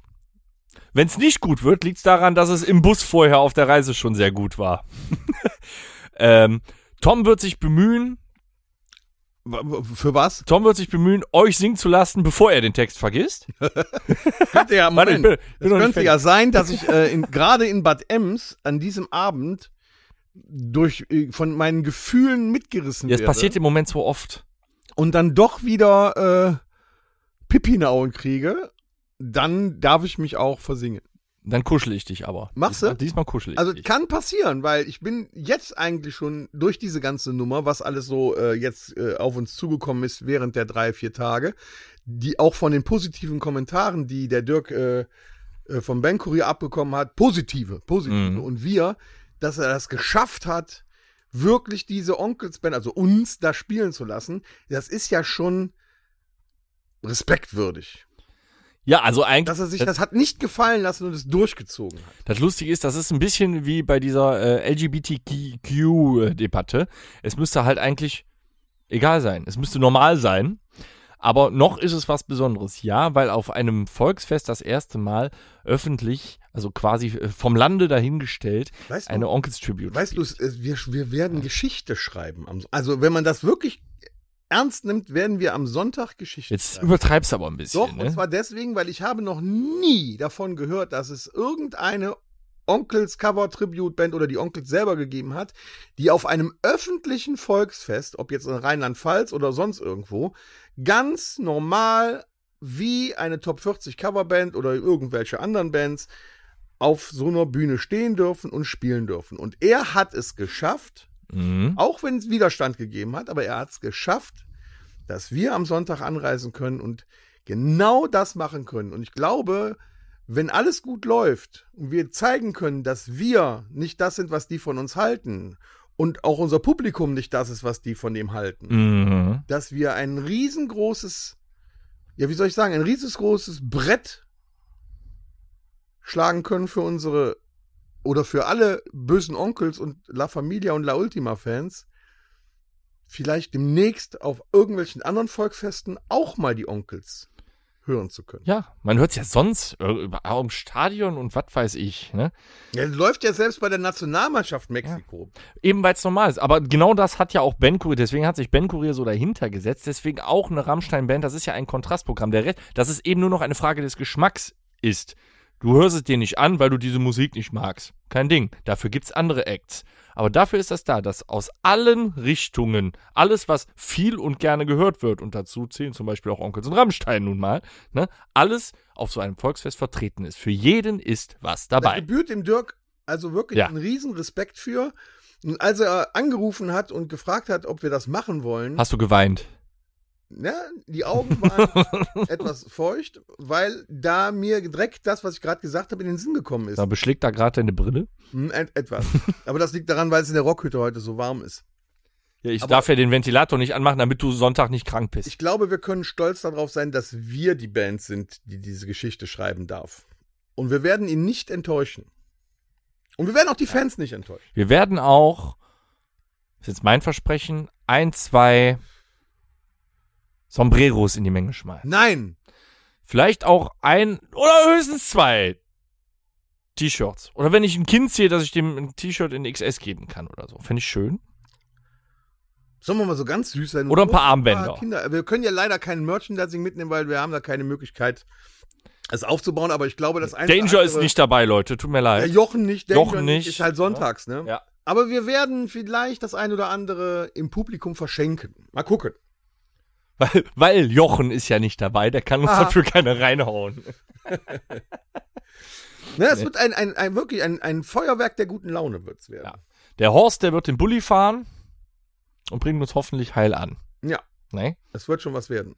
Wenn es nicht gut wird, liegt es daran, dass es im Bus vorher auf der Reise schon sehr gut war. ähm, Tom wird sich bemühen, Für was? Tom wird sich bemühen, euch singen zu lassen, bevor er den Text vergisst. Könnte ja, Moment. bin- bin nicht könnte ja sein, dass ich äh, in, gerade in Bad Ems an diesem Abend durch äh, von meinen Gefühlen mitgerissen Ja, werde passiert im Moment so oft. und dann doch wieder äh, Pippinauen kriege, dann darf ich mich auch versingen. Dann kuschel ich dich aber. Machst du? diesmal, Diesmal kuschel ich Also dich. kann passieren, weil ich bin jetzt eigentlich schon durch diese ganze Nummer, was alles so äh, jetzt äh, auf uns zugekommen ist während der drei, vier Tage, die auch von den positiven Kommentaren, die der Dirk äh, äh, vom Bankkurier abbekommen hat, positive, positive. Mhm. Und wir, dass er das geschafft hat, wirklich diese Onkelsband, also uns da spielen zu lassen, das ist ja schon respektwürdig. Ja, also eigentlich. Dass er sich das, das hat nicht gefallen lassen und es durchgezogen hat. das Lustige ist, das ist ein bisschen wie bei dieser äh, LGBTQ-Debatte. Es müsste halt eigentlich egal sein. Es müsste normal sein. Aber noch ist es was Besonderes. Ja, weil auf einem Volksfest das erste Mal öffentlich, also quasi äh, vom Lande dahingestellt, Weißt du, eine Onkels Tribute. Weißt du, wir, wir werden Geschichte schreiben. Also, wenn man das wirklich ernst nimmt, werden wir am Sonntag Geschichte Jetzt schreiben. übertreibst aber ein bisschen. Doch, und ne? zwar deswegen, weil ich habe noch nie davon gehört, dass es irgendeine Onkels Cover Tribute Band oder die Onkels selber gegeben hat, die auf einem öffentlichen Volksfest, ob jetzt in Rheinland-Pfalz oder sonst irgendwo, ganz normal wie eine Top 40 Coverband oder irgendwelche anderen Bands auf so einer Bühne stehen dürfen und spielen dürfen. Und er hat es geschafft, Mhm. auch wenn es Widerstand gegeben hat, aber er hat es geschafft, dass wir am Sonntag anreisen können und genau das machen können. Und ich glaube, wenn alles gut läuft und wir zeigen können, dass wir nicht das sind, was die von uns halten und auch unser Publikum nicht das ist, was die von dem halten, Mhm. dass wir ein riesengroßes, ja, wie soll ich sagen, ein riesengroßes Brett schlagen können für unsere oder für alle bösen Onkels und La Familia und La Ultima Fans, vielleicht demnächst auf irgendwelchen anderen Volksfesten auch mal die Onkels hören zu können. Ja, man hört es ja sonst äh, über- auch im Stadion und was weiß ich. Ne? Ja, läuft ja selbst bei der Nationalmannschaft Mexiko. Eben weil es normal ist. Aber genau das hat ja auch Ben Kurier, deswegen hat sich Ben Kurier so dahinter gesetzt. Deswegen auch eine Rammstein-Band, das ist ja ein Kontrastprogramm. Der Rest, dass es eben nur noch eine Frage des Geschmacks ist. Du hörst es dir nicht an, weil du diese Musik nicht magst. Kein Ding. Dafür gibt's andere Acts. Aber dafür ist das da, dass aus allen Richtungen alles, was viel und gerne gehört wird, und dazu zählen zum Beispiel auch Onkels und Rammstein nun mal, ne, alles auf so einem Volksfest vertreten ist. Für jeden ist was Da dabei. gebührt dem Dirk also wirklich Ja. einen riesen Respekt für. Und als er angerufen hat und gefragt hat, ob wir das machen wollen, Hast du geweint? Ja, die Augen waren etwas feucht, weil da mir direkt das, was ich gerade gesagt habe, in den Sinn gekommen ist. Da beschlägt da gerade deine Brille. Hm, et etwas. Aber das liegt daran, weil es in der Rockhütte heute so warm ist. Ja, ich Aber- darf ja den Ventilator nicht anmachen, damit du Sonntag nicht krank bist. Ich glaube, wir können stolz darauf sein, dass wir die Band sind, die diese Geschichte schreiben darf. Und wir werden ihn nicht enttäuschen. Und wir werden auch die Fans nicht enttäuschen. Wir werden auch, ist jetzt mein Versprechen, ein, zwei Sombreros in die Menge schmeißen. Nein! Vielleicht auch ein oder höchstens zwei T-Shirts. Oder wenn ich ein Kind sehe, dass ich dem ein T-Shirt in XS geben kann oder so. Fände ich schön. Sollen wir mal so ganz süß sein? Oder ein paar Armbänder. Kinder. Wir können ja leider kein Merchandising mitnehmen, weil wir haben da keine Möglichkeit, es aufzubauen. Aber ich glaube, das eine oder Danger ist nicht dabei, Leute. Tut mir Ja, leid. Jochen nicht, Danger Jochen nicht. nicht. Ist halt sonntags, ne? Ja. Aber wir werden vielleicht das ein oder andere im Publikum verschenken. Mal gucken. Weil, weil Jochen ist ja nicht dabei, der kann uns Ah. dafür keine reinhauen. Ne, es wird ein, ein, ein wirklich ein, ein Feuerwerk der guten Laune wird's werden. Ja. Der Horst, der wird den Bulli fahren und bringt uns hoffentlich heil an. Ja. Nee? Es wird schon was werden.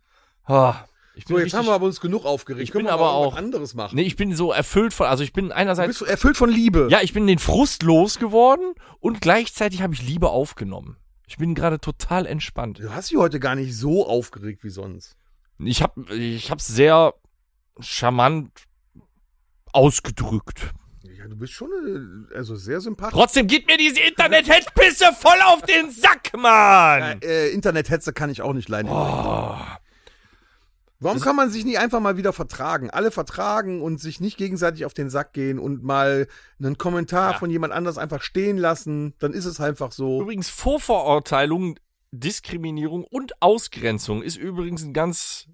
Ich bin So, jetzt richtig- haben wir aber uns genug aufgeregt. Ich Können bin aber auch- anderes machen. Nee, ich bin so erfüllt von, also ich bin du einerseits, bist erfüllt von Liebe. ja, ich bin den Frust losgeworden und gleichzeitig habe ich Liebe aufgenommen. Ich bin gerade total entspannt. Du hast dich heute gar nicht so aufgeregt wie sonst. Ich habe ich hab's sehr charmant ausgedrückt. Ja, du bist schon äh, also sehr sympathisch. Trotzdem geht mir diese Internet-Hetzpisse voll auf den Sack, Mann! Äh, Internethetze kann ich auch nicht leiden. Oh. Warum kann man sich nicht einfach mal wieder vertragen? Alle vertragen und sich nicht gegenseitig auf den Sack gehen und mal einen Kommentar Ja. von jemand anders einfach stehen lassen. Dann ist es einfach so. Übrigens, Vorverurteilung, Diskriminierung und Ausgrenzung ist übrigens ein ganz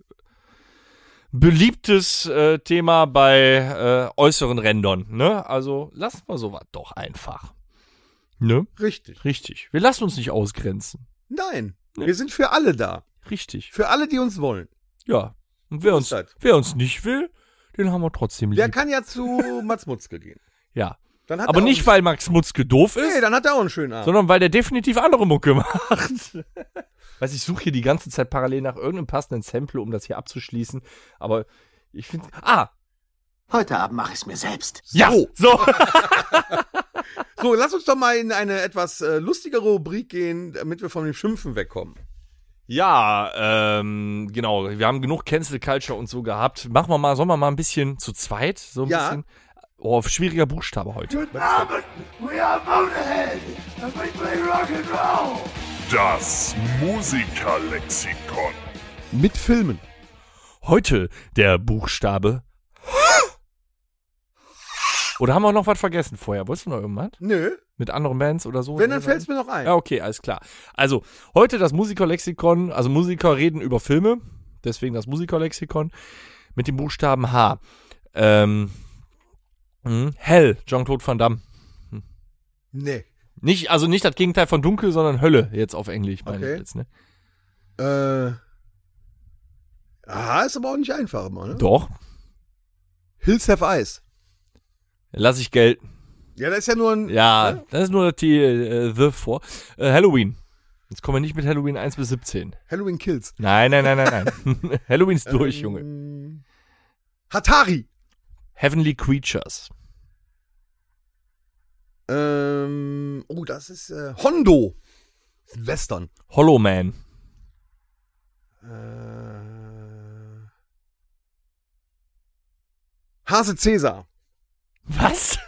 beliebtes äh, Thema bei äh, äußeren Rändern. Ne? Also lassen wir sowas doch einfach. Ne? Richtig. Richtig. Wir lassen uns nicht ausgrenzen. Nein. Nee. Wir sind für alle da. Richtig. Für alle, die uns wollen. Ja. Und wer uns, wer uns nicht will, den haben wir trotzdem lieb. Der kann ja zu Mats Mutzke gehen. ja. Dann hat Aber er nicht, weil Max Mutzke doof ist, Nee, dann hat er auch einen schönen Abend. sondern weil der definitiv andere Mucke macht. Weiß ich suche hier die ganze Zeit parallel nach irgendeinem passenden Sample, um das hier abzuschließen. Aber ich finde. Ah! Heute Abend mache ich es mir selbst. Ja! So. So! So, lass uns doch mal in eine etwas äh, lustigere Rubrik gehen, damit wir von dem Schimpfen wegkommen. Ja, ähm, genau. Wir haben genug Cancel Culture und so gehabt. Machen wir mal, sollen wir mal ein bisschen zu zweit? So ein Ja. bisschen. Oh, schwieriger Buchstabe heute. Guten Abend, we are Motorhead and we play rock and roll. Das Musikerlexikon. Mit Filmen. Heute der Buchstabe. Oder haben wir noch was vergessen vorher? Wolltest du noch irgendwas? Nö. Mit anderen Bands oder so? Wenn, dann fällt's mir noch ein. Ja, okay, alles klar. Also, heute das Musikerlexikon. Also, Musiker reden über Filme. Deswegen das Musikerlexikon. Mit dem Buchstaben H. Ähm, mh, Hell, Jean-Claude Van Damme. Nee. Nicht, also nicht das Gegenteil von Dunkel, sondern Hölle jetzt auf Englisch, meine Okay. ich jetzt, ne? Äh. Ah, ist aber auch nicht einfach immer, ne? Doch. Hills Have Eyes. Lass ich gelten. Ja, das ist ja nur ein. Ja, Ne? das ist nur die, äh, The vor. Äh, Halloween. Jetzt kommen wir nicht mit Halloween 1 bis 17. Halloween Kills. Nein, nein, nein, nein, nein. Halloween ist durch, Junge. Ähm, Hatari. Heavenly Creatures. Ähm, oh, das ist äh, Hondo. Das ist ein Western. Hollow Man. Äh, Hase Cäsar. Was?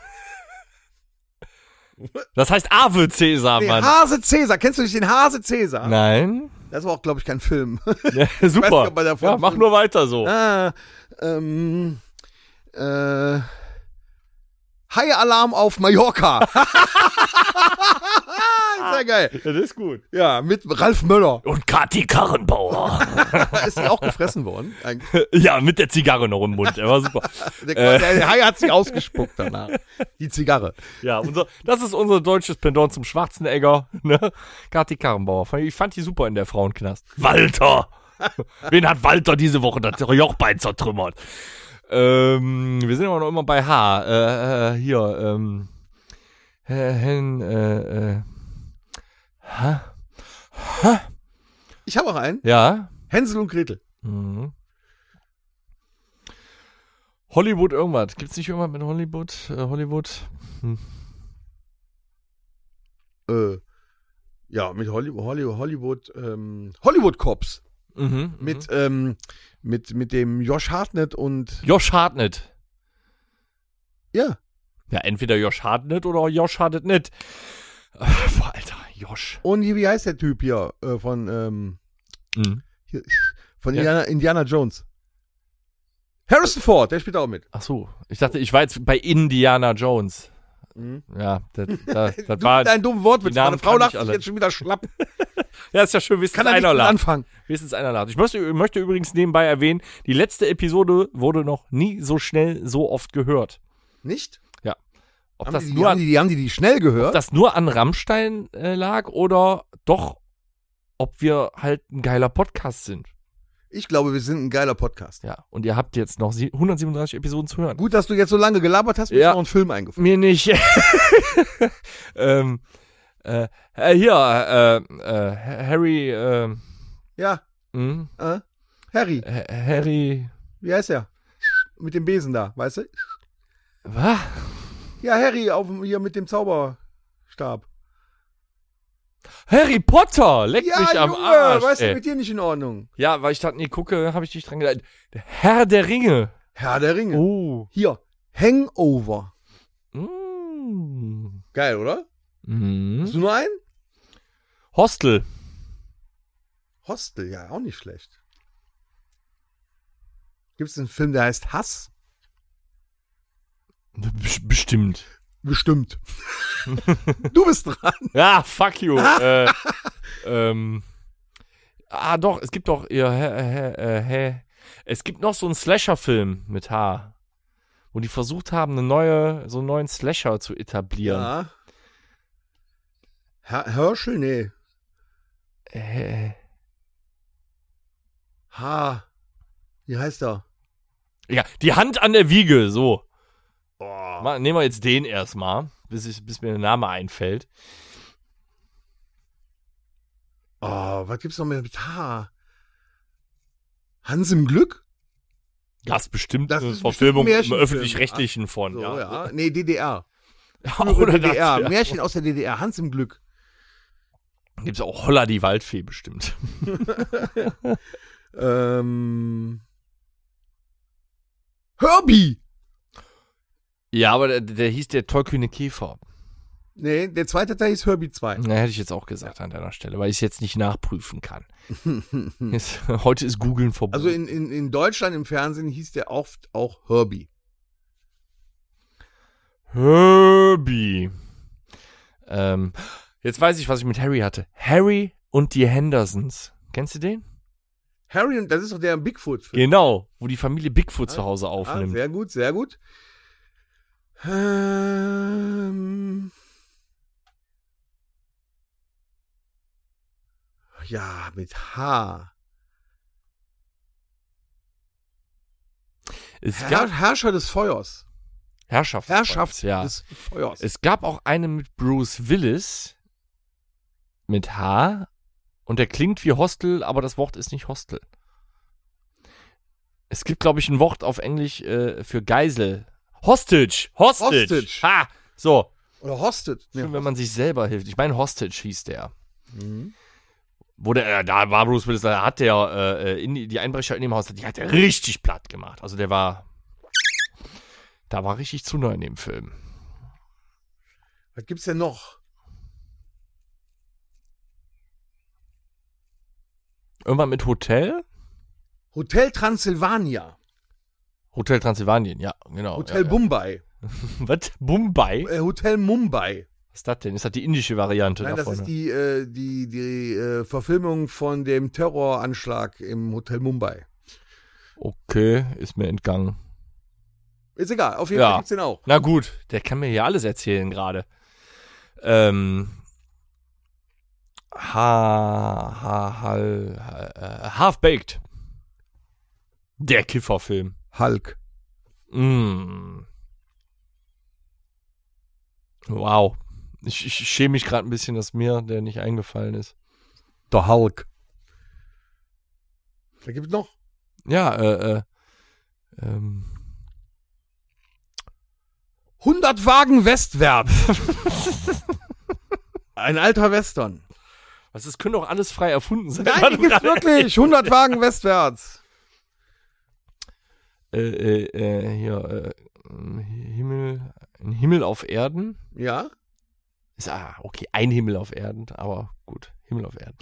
Das heißt Ave Cäsar, Nee, Mann. Hase Cäsar. Kennst du nicht den Hase Cäsar? Nein. Das war auch, glaube ich, kein Film. Ja, nicht, super. davon- Ja, mach nur weiter so. ah, ähm, äh, High-Alarm auf Mallorca. ist ja geil. Das ist gut. Ja, mit Ralf Möller. Und Kati Karrenbauer. Ist die auch gefressen worden? Eigentlich. ja, mit der Zigarre noch im Mund. Er war super. Der, Äh. der Hai hat sie ausgespuckt danach. Die Zigarre. Ja, unser, das ist unser deutsches Pendant zum Schwarzenegger. Ne? Kati Karrenbauer. Ich fand die super in der Frauenknast. Walter! Wen hat Walter diese Woche das Jochbein zertrümmert? Ähm, wir sind aber noch immer bei H. Äh, äh, hier, ähm. Äh, Hen, äh, äh. Ha? Ich habe auch einen. Ja. Hänsel und Gretel. Mhm. Hollywood irgendwas. Gibt's nicht irgendwas mit Hollywood? Äh, Hollywood? Äh, ja, mit Hollywood, Hollywood, Hollywood, ähm, Hollywood Cops. Mhm. Mit, ähm, mit, mit dem Josh Hartnett und, Josh Hartnett. ja, Ja, entweder Josh Hartnett oder Josh Hartnett nicht. Äh, Boah, Alter, Josh. und wie heißt der Typ hier, äh, von, ähm, Mhm. hier, von Ja. Indiana, Indiana Jones. Harrison Ford, der spielt auch mit. Ach so, ich dachte, ich war jetzt bei Indiana Jones. Mhm. Ja, das, das, das du war. deinem dummen Wortwitz. Meine Frau lacht ich sich jetzt schon wieder schlapp. Ja, ist ja schön, wie es Kann er einer lacht. anfangen. Wenigstens einer lacht. Ich möchte, möchte übrigens nebenbei erwähnen, die letzte Episode wurde noch nie so schnell so oft gehört. Nicht? Ob Haben das, die, nur haben, an, die, die, haben die die schnell ob gehört? das nur an Rammstein äh, lag oder doch, ob wir halt ein geiler Podcast sind. Ich glaube, wir sind ein geiler Podcast. Ja, und ihr habt jetzt noch sie- 137 Episoden zu hören. Gut, dass du jetzt so lange gelabert hast, mir Ja. ist noch ein Film eingefallen. Mir nicht. ähm, äh, äh, hier, äh, äh, Harry, äh, Ja, Hm? Äh? Harry, H- Harry. wie heißt er? Mit dem Besen da, weißt du? Was? Ja, Harry auf, hier mit dem Zauberstab. Harry Potter! Leck Ja, mich am Junge, Arsch. du, ey. mit dir nicht in Ordnung. Ja, weil ich dachte, nee, gucke, habe ich dich dran gedacht. Herr der Ringe. Herr der Ringe. Oh. Hier, Hangover. Mm. Geil, oder? Mhm. Hast du nur einen? Hostel. Hostel, ja, auch nicht schlecht. Gibt es einen Film, der heißt Hass? Bes- Bestimmt. Bestimmt. du bist dran. Ja, fuck you. äh, ähm, ah, doch, es gibt doch, ja, hä, hä, äh, hä. Es gibt noch so einen Slasher-Film mit H, wo die versucht haben, eine neue, so einen neuen Slasher zu etablieren. Ja. Herr Herschel? Nee. Äh, Ha. Wie heißt er? ja, die Hand an der Wiege, so. Oh. Mal, nehmen wir jetzt den erstmal, bis, ich, bis mir der Name einfällt. oh, was gibt's noch mit H? Hans im Glück? Das ist bestimmt Das eine Verfilmung im. Öffentlich-Rechtlichen von. So, ja. ja. Nee, DDR. Oder das, DDR. ja. Märchen aus der DDR. Hans im Glück. Gibt's auch Holla die Waldfee bestimmt. Ähm. Herbie! Ja, aber der, der hieß der tollkühne Käfer. Nee, der zweite Teil ist Herbie 2. Na, hätte ich jetzt auch gesagt an deiner Stelle, weil ich es jetzt nicht nachprüfen kann. Ist, heute ist Googeln verboten. Also in, in, in Deutschland im Fernsehen hieß der oft auch Herbie. Herbie. Ähm, jetzt weiß ich, was ich mit Harry hatte. Harry und die Hendersons. Kennst du den? Harry, und das ist doch der Bigfoot. Genau, wo die Familie Bigfoot zu Hause Ah, aufnimmt. sehr gut, sehr gut. Ähm, ja, mit H. es Herr, Herrscher des Feuers. Herrschaft. Herrschaft ja. des Feuers. Es gab auch einen mit Bruce Willis mit H und der klingt wie Hostel, aber das Wort ist nicht Hostel. Es gibt, glaube ich, ein Wort auf Englisch äh, für Geisel. Hostage. Hostage. Hostage. Ha. So. Oder. Schön, Nee, wenn man sich selber hilft. Ich meine, Hostage hieß der. Mhm. Wo der, äh, da war Bruce Willis, da hat der äh, in die, die Einbrecher in dem Haus, die hat er richtig platt gemacht. Also der war, da war richtig zu neu in dem Film. Was gibt's denn noch? Irgendwann mit Hotel? Hotel Transylvania. Hotel Transsilvanien, ja, genau. Hotel ja, Mumbai. ja. Was? Mumbai? Äh, Hotel Mumbai. Was ist das denn? Ist das die indische Variante Nein, das davon? ist die, äh, die, die äh, Verfilmung von dem Terroranschlag im Hotel Mumbai. Okay, ist mir entgangen. Ist egal, auf jeden Ja. Fall gibt's den auch. Na gut, der kann mir hier alles erzählen gerade. Ähm. Ha, ha, hal, ha, äh, Half-Baked. Der Kifferfilm. Hulk. Mm. Wow. Ich, ich schäme mich gerade ein bisschen, dass mir der nicht eingefallen ist. Der Hulk. Da gibt's noch. Ja, äh, äh, ähm, 100 Wagen westwärts. Ein alter Western. was, das können doch alles frei erfunden sein. Nein, gibt's wirklich. 100 Wagen westwärts. Äh, äh, äh, hier, äh, Himmel, ein Himmel auf Erden. Ja? Ist, ah, okay, ein Himmel auf Erden, aber gut, Himmel auf Erden.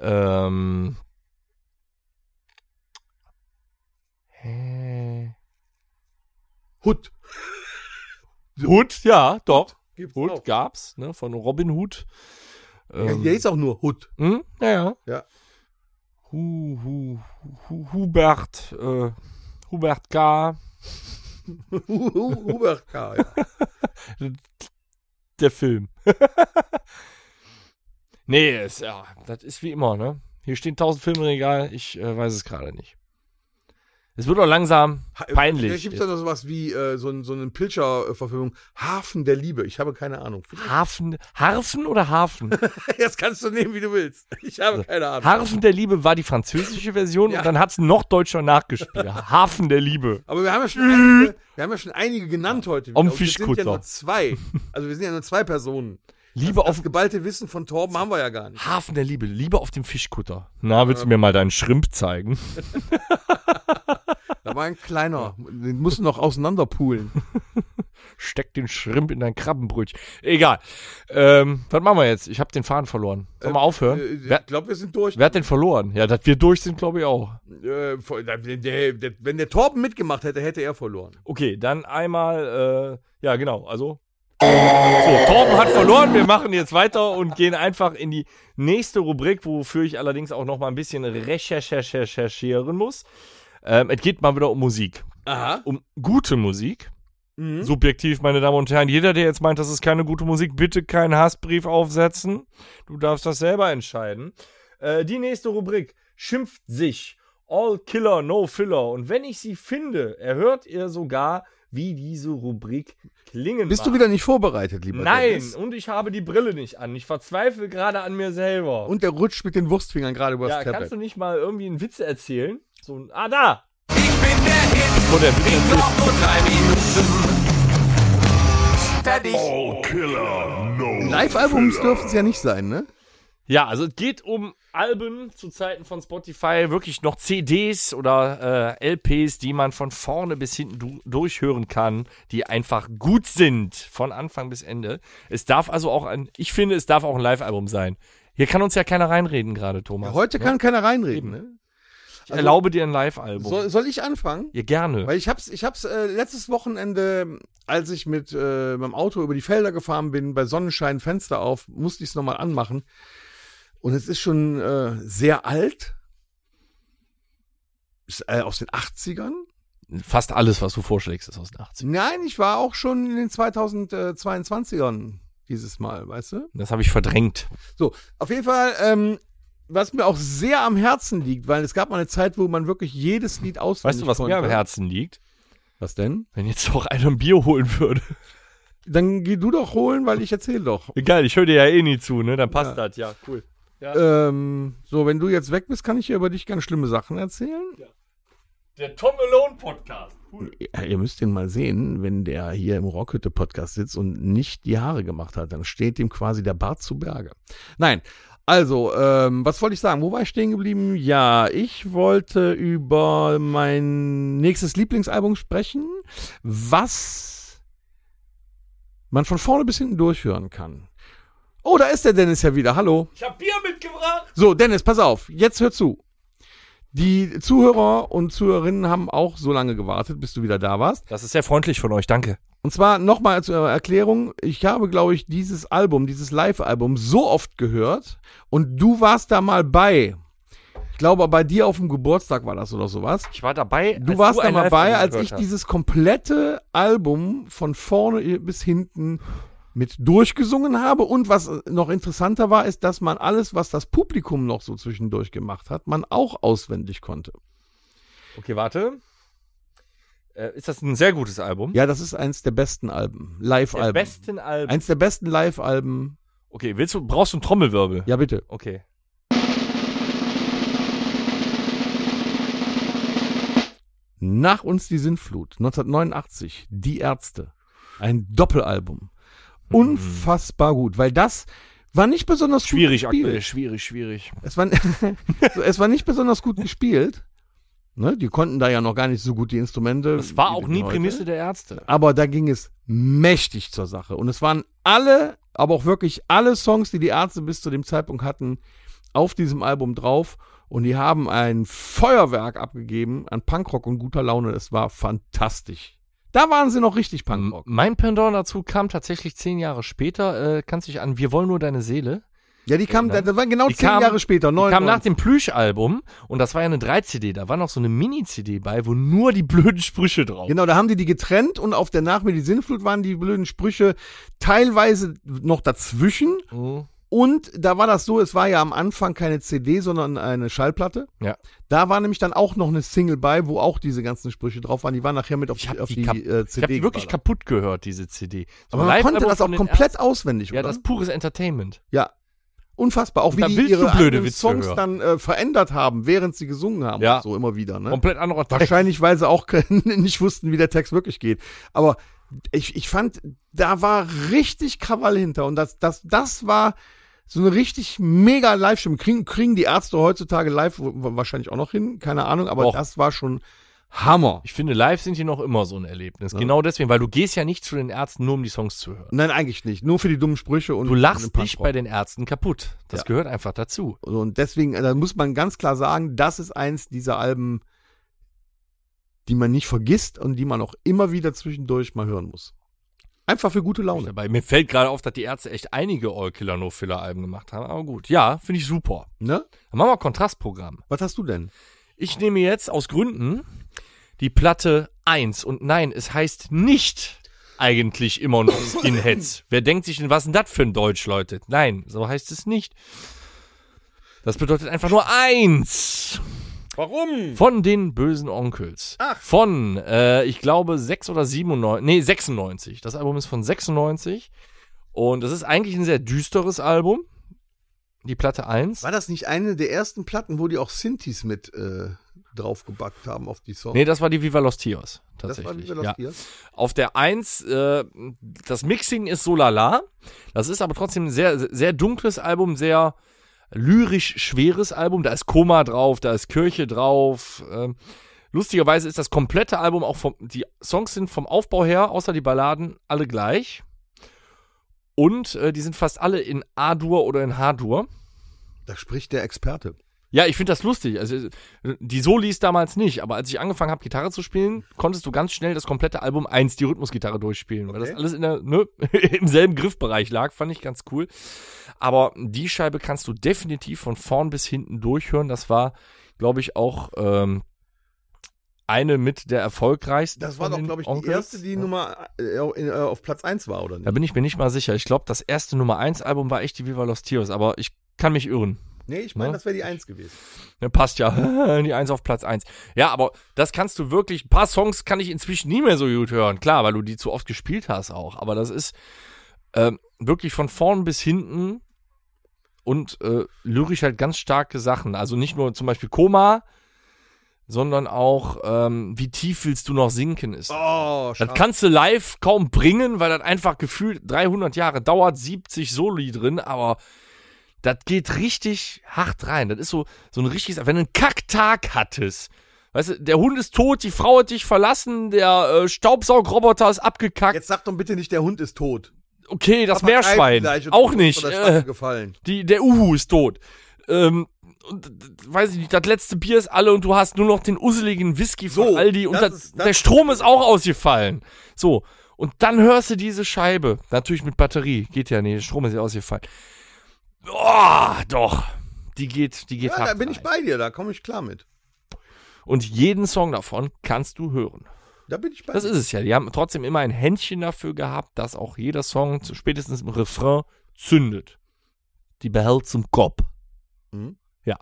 Ähm. Hä? Hood. Hood, ja, doch. Gibt's auch. gab's, ne, von Robin Hood. Ja, Ähm, der ist auch nur Hood. hm? Ja, ja. Ja. Hu, hu, hu, Hubert, äh, Hubert K., Hubert K. Ja. der Film. nee, ist, ja, das ist wie immer, ne? Hier stehen tausend Filme im Regal, ich äh, weiß es gerade nicht. Es wird auch langsam peinlich. Vielleicht gibt es da noch sowas wie äh, so, ein- so eine Pilcher-Verfilmung. Hafen der Liebe. Ich habe keine Ahnung. Hafen, Harfen oder Hafen? Das kannst du nehmen, wie du willst. Ich habe keine Ahnung. Harfen der Liebe war die französische Version Ja. und dann hat's noch deutscher nachgespielt. Hafen der Liebe. Aber wir haben ja schon einige, wir haben ja schon einige genannt heute. Am wieder. Und Wir sind ja nur zwei. Also wir sind ja nur zwei Personen. Liebe Das auf geballte Wissen von Torben haben wir ja gar nicht. Hafen der Liebe, Liebe auf dem Fischkutter. Na, willst du mir mal deinen Schrimp zeigen? War ein kleiner. Den musst du noch auseinanderpulen. Steck den Schrimp in dein Krabbenbrötchen. Egal. Ähm, was machen wir jetzt? Ich habe den Faden verloren. Sollen wir aufhören? Äh, wer, ich glaube, wir sind durch. wer hat den verloren? Ja, dass wir durch sind, glaube ich auch. Äh, wenn der Torben mitgemacht hätte, hätte er verloren. Okay, dann einmal, äh, ja genau, also. So, Torben hat verloren, wir machen jetzt weiter und gehen einfach in die nächste Rubrik, wofür ich allerdings auch noch mal ein bisschen recherchieren muss. Ähm, es geht mal wieder um Musik. Aha. Um gute Musik. Mhm. Subjektiv, meine Damen und Herren. Jeder, der jetzt meint, das ist keine gute Musik, bitte keinen Hassbrief aufsetzen. Du darfst das selber entscheiden. Äh, die nächste Rubrik schimpft sich All Killer, No Filler. Und wenn ich sie finde, erhört ihr sogar, wie diese Rubrik klingen Bist mag. du wieder nicht vorbereitet, lieber Nein, Dennis? und ich habe die Brille nicht an. Ich verzweifle gerade an mir selber. Und der rutscht mit den Wurstfingern gerade übers ja, Tablet. kannst du nicht mal irgendwie einen Witz erzählen? So ein, ah, da! Ich bin der Hit. Oh, der Witz erzählt. All Killer, no. Live-Albums dürfen es ja nicht sein, ne? Ja, also es geht um Alben zu Zeiten von Spotify, wirklich noch CDs oder äh, LPs, die man von vorne bis hinten du durchhören kann, die einfach gut sind, von Anfang bis Ende. Es darf also auch ein, ich finde, es darf auch ein Live-Album sein. Hier kann uns ja keiner reinreden gerade, Thomas. Heute kann keiner reinreden, ne? Ich erlaube dir ein Live-Album. Soll, soll ich anfangen? Ihr gerne. Weil ich hab's, ich hab's äh, letztes Wochenende, als ich mit äh, meinem Auto über die Felder gefahren bin, bei Sonnenschein Fenster auf, musste ich es nochmal anmachen. Und es ist schon äh, sehr alt. Ist äh, aus den 80ern. Fast alles, was du vorschlägst, ist aus den 80ern. Nein, ich war auch schon in den 2022ern dieses Mal, weißt du? Das habe ich verdrängt. So, auf jeden Fall, ähm, was mir auch sehr am Herzen liegt, weil es gab mal eine Zeit, wo man wirklich jedes Lied auswendig Weißt du, was konnte. mir am Herzen liegt? Was denn? Wenn jetzt auch einer ein Bier holen würde. Dann geh du doch holen, weil ich erzähle doch. Geil, ich höre dir ja eh nie zu, ne? Dann passt Ja. das, ja, cool. Ähm, so, wenn du jetzt weg bist, kann ich dir über dich ganz schlimme Sachen erzählen. Der Tom Malone Podcast. Cool. Ja, ihr müsst den mal sehen, wenn der hier im Rockhütte-Podcast sitzt und nicht die Haare gemacht hat, dann steht ihm quasi der Bart zu Berge. Nein, also, ähm, was wollte ich sagen? Wo war ich stehen geblieben? Ja, ich wollte über mein nächstes Lieblingsalbum sprechen, was man von vorne bis hinten durchhören kann. Oh, da ist der Dennis ja wieder. Hallo. Ich hab Bier mitgebracht. So, Dennis, pass auf, jetzt hör zu. Die Zuhörer und Zuhörerinnen haben auch so lange gewartet, bis du wieder da warst. Das ist sehr freundlich von euch, danke. Und zwar nochmal zur Erklärung, ich habe, glaube ich, dieses Album, dieses Live-Album so oft gehört und du warst da mal bei. Ich glaube, bei dir auf dem Geburtstag war das oder sowas. Ich war dabei. Du warst da ein mal bei, als ich dieses komplette Album von vorne bis hinten mit durchgesungen habe. Und was noch interessanter war, ist, dass man alles, was das Publikum noch so zwischendurch gemacht hat, man auch auswendig konnte. Okay, warte. Äh, ist das ein sehr gutes Album? Ja, das ist eins der besten Alben, Der Live-Alben. besten Album. Eins der besten Live-Alben. Okay, willst du, brauchst du einen Trommelwirbel? Ja, bitte. Okay. Nach uns die Sintflut, 1989, Die Ärzte. Ein Doppelalbum. Unfassbar gut, weil das war nicht besonders Schwierig gut gespielt. aktuell, schwierig, schwierig. Es war, es war nicht besonders gut gespielt. Ne, die konnten da ja noch gar nicht so gut die Instrumente. Das war auch nie heute. Prämisse der Ärzte. Aber da ging es mächtig zur Sache. Und es waren alle, aber auch wirklich alle Songs, die die Ärzte bis zu dem Zeitpunkt hatten, auf diesem Album drauf. Und die haben ein Feuerwerk abgegeben an Punkrock und guter Laune. Es war fantastisch. Da waren sie noch richtig Punkrock. Mein Pendant dazu kam tatsächlich zehn Jahre später. Äh, kannst dich an Wir wollen nur deine Seele. Ja, die kam, das war genau Die zehn kam- Jahre später. Die neun, kam nach dem Plüsch-Album und das war ja eine 3-CD. Da war noch so eine Mini-CD bei, wo nur die blöden Sprüche drauf Genau, da haben die die getrennt und auf der Nach mir die Sinnflut waren die blöden Sprüche teilweise noch dazwischen. Mhm. Und da war das so, es war ja am Anfang keine CD, sondern eine Schallplatte. Ja. Da war nämlich dann auch noch eine Single bei, wo auch diese ganzen Sprüche drauf waren. Die waren nachher mit auf, Ich habe auf die, die, äh, ich CD. die wirklich geballert. kaputt gehört, diese CD. So Aber man konnte das auch komplett Ärzten. auswendig, Ja, oder? das ist pures Entertainment. ja. Unfassbar. Auch Und wie die ihre Witze Songs hören. dann äh, verändert haben, während sie gesungen haben. Ja. So immer wieder, ne? Komplett anderer Text. Wahrscheinlich, weil sie auch nicht wussten, wie der Text wirklich geht. Aber ich, ich fand, da war richtig Krawall hinter. Und das, das, das war so eine richtig mega Live-Stimme. Kriegen, kriegen die Ärzte heutzutage live wahrscheinlich auch noch hin? Keine Ahnung. Aber Doch. das war schon Hammer. Ich finde, live sind die noch immer so ein Erlebnis. Genau deswegen, weil du gehst ja nicht zu den Ärzten, nur um die Songs zu hören. Nein, eigentlich nicht. Nur für die dummen Sprüche und Du und lachst dich Punkrock. bei den Ärzten kaputt. Das Ja. gehört einfach dazu. Und deswegen, äh, da muss man ganz klar sagen, das ist eins dieser Alben, die man nicht vergisst und die man auch immer wieder zwischendurch mal hören muss. Einfach für gute Laune. Dabei, mir fällt gerade auf, dass die Ärzte echt einige All Killer No Filler Alben gemacht haben. Aber gut, ja, finde ich super. Ne? Dann machen wir Kontrastprogramm. Was hast du denn? Ich nehme jetzt aus Gründen die Platte 1. Und nein, es heißt nicht eigentlich immer noch Skinheads. Wer denkt sich denn, was denn das für ein Deutsch, Leute? Nein, so heißt es nicht. Das bedeutet einfach nur eins. Warum? Von den bösen Onkels. Ach. Von, äh, ich glaube, 6 oder 97, nee, 96. Das Album ist von 96. Und es ist eigentlich ein sehr düsteres Album. Die Platte 1. War das nicht eine der ersten Platten, wo die auch Synthes mit äh, draufgebackt haben auf die Songs? Nee, das war die Viva Los Tios. das war Tatsächlich. die ja. ja. Auf der 1, äh, das Mixing ist so lala. Das ist aber trotzdem ein sehr, sehr dunkles Album, sehr lyrisch schweres Album. Da ist Koma drauf, da ist Kirche drauf. Ähm, lustigerweise ist das komplette Album auch vom, die Songs sind vom Aufbau her, außer die Balladen, alle gleich. Und äh, die sind fast alle in A-Dur oder in H-Dur. Da spricht der Experte. Ja, ich finde das lustig. Also die Solis damals nicht, aber als ich angefangen habe, Gitarre zu spielen, konntest du ganz schnell das komplette Album 1 die Rhythmusgitarre durchspielen, weil das Okay. alles in der, ne, im selben Griffbereich lag, fand ich ganz cool. Aber die Scheibe kannst du definitiv von vorn bis hinten durchhören. Das war, glaube ich, auch ähm, eine mit der erfolgreichsten. Das war doch, glaube ich, die Onkels. erste, die Nummer äh, äh, auf Platz 1 war, oder Da nicht? bin ich mir nicht mal sicher. Ich glaube, das erste Nummer 1 Album war echt die Viva Los Tios, aber ich kann mich irren. Nee, ich meine, Ne? das wäre die 1 gewesen. Ja, passt ja. Die Eins auf Platz eins. Ja, aber das kannst du wirklich, ein paar Songs kann ich inzwischen nie mehr so gut hören. Klar, weil du die zu oft gespielt hast auch. Aber das ist ähm, wirklich von vorn bis hinten und äh, lyrisch halt ganz starke Sachen. Also nicht nur zum Beispiel Koma, sondern auch, ähm, wie tief willst du noch sinken ist. Oh, Das kannst du live kaum bringen, weil das einfach gefühlt 300 Jahre dauert, 70 Soli drin, aber das geht richtig hart rein. Das ist so, so ein richtiges, wenn du einen Kacktag hattest. Weißt du, der Hund ist tot, die Frau hat dich verlassen, der äh, Staubsaugroboter ist abgekackt. Jetzt sag doch bitte nicht, der Hund ist tot. okay, das Papagei Meerschwein. Auch nicht. Äh, gefallen. die, der Uhu ist tot. Ähm, und, weiß ich nicht, das letzte Bier ist alle und du hast nur noch den usseligen Whisky von So, Aldi und das das, ist- das der Strom ist auch ausgefallen. So. Und dann hörst du diese Scheibe. Natürlich mit Batterie. Geht ja nicht. Der Strom ist ja ausgefallen. Oh, doch. Die geht, die geht Ja, da bin ich rein. bei dir, da komme ich klar mit. Und jeden Song davon kannst du hören. Da bin ich bei Das dir. ist es ja. Die haben trotzdem immer ein Händchen dafür gehabt, dass auch jeder Song zu- spätestens im Refrain zündet. Die behält zum Kopf. Mhm. Ja.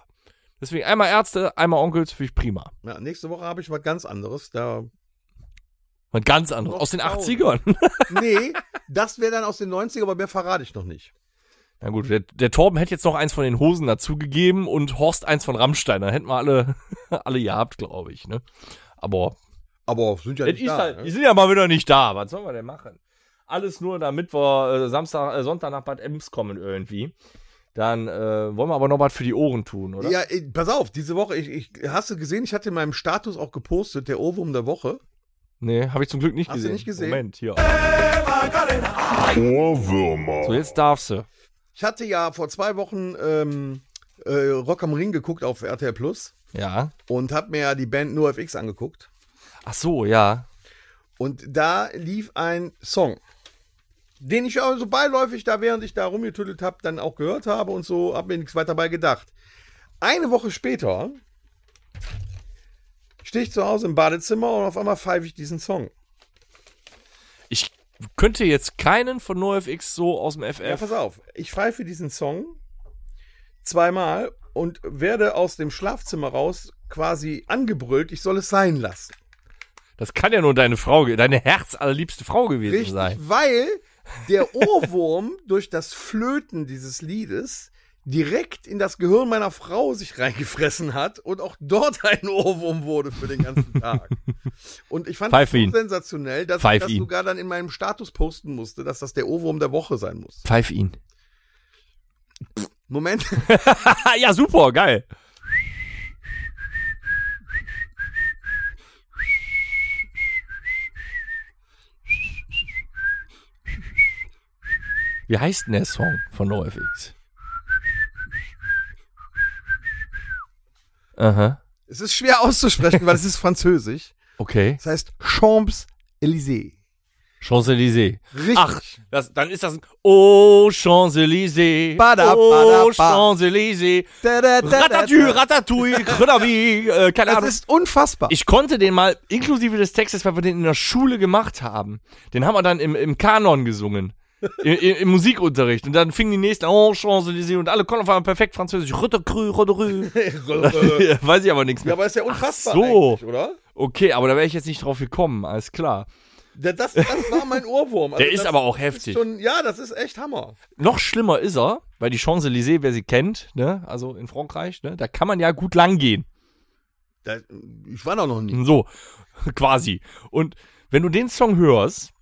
Deswegen einmal Ärzte, einmal Onkels, finde ich prima. Ja, nächste Woche habe ich was ganz anderes. Da, Was ganz anderes. Aus den Frauen. 80ern. nee, das wäre dann aus den 90ern, aber mehr verrate ich noch nicht. Na gut, der, der Torben hätte jetzt noch eins von den Hosen dazugegeben und Horst eins von Rammstein. Dann hätten wir alle, alle gehabt, glaube ich, ne? Aber Aber sind ja nicht ist da. halt, die ne? sind ja mal wieder nicht da. Was sollen wir denn machen? Alles nur, damit wir äh, Samstag, äh, Sonntag nach Bad Ems kommen irgendwie. Dann äh, wollen wir aber noch was für die Ohren tun, oder? Ja, ey, pass auf, diese Woche, ich, ich, hast du gesehen, ich hatte in meinem Status auch gepostet, der Ohrwurm der Woche. Nee, habe ich zum Glück nicht Hast du gesehen. nicht gesehen? Moment, hier. Ohrwürmer. So, jetzt darfst du. Ich hatte ja vor zwei Wochen ähm, äh, Rock am Ring geguckt auf RTL Plus Ja. und hab mir ja die Band NoFX angeguckt. Ach so, ja. Und da lief ein Song, den ich auch so beiläufig da, während ich da rumgetüttelt habe, dann auch gehört habe und so, hab mir nichts weiter dabei gedacht. Eine Woche später stehe ich zu Hause im Badezimmer und auf einmal pfeife ich diesen Song. Könnte jetzt keinen von NoFX so aus dem FF. Ja, pass auf. Ich pfeife diesen Song zweimal und werde aus dem Schlafzimmer raus quasi angebrüllt, ich soll es sein lassen. das kann ja nur deine Frau, deine herzallerliebste Frau gewesen Richtig, sein. weil der Ohrwurm durch das Flöten dieses Liedes direkt in das Gehirn meiner Frau sich reingefressen hat und auch dort ein Ohrwurm wurde für den ganzen Tag. Und ich fand Pfeif das so ihn. sensationell, dass Pfeif ich das ihn. sogar dann in meinem Status posten musste, dass das der Ohrwurm der Woche sein muss. Pfeif ihn. Moment. ja, super, geil. Wie heißt denn der Song von NoFX? Aha, Es ist schwer auszusprechen, weil es ist französisch. okay. Das heißt Champs-Élysées. Champs-Élysées. Richtig. Ach, das, dann ist das ein Oh, Champs-Élysées. Bada, oh. Champs-Élysées. Ratatouille. Ratatouille, Grünerwie, äh, keine Das Ahnung. ist unfassbar. Ich konnte den mal, inklusive des Textes, weil wir den in der Schule gemacht haben. Den haben wir dann im, im Kanon gesungen. I, i, Im Musikunterricht. Und dann fingen die nächsten, oh, Champs-Élysées, und alle konnten auf einmal perfekt Französisch. Rütterkrü, Rütterkrü. Weiß ich aber nichts ja, mehr. aber ist ja unfassbar so. eigentlich, oder? Okay, aber da wäre ich jetzt nicht drauf gekommen, alles klar. Da- Das, das war mein Ohrwurm. Also Der ist aber auch heftig. Schon, ja, das ist echt Hammer. Noch schlimmer ist er, weil die Champs-Élysées, wer sie kennt, ne, also in Frankreich, ne, da kann man ja gut lang gehen. Da, ich war da noch nie. So, quasi. Und wenn du den Song hörst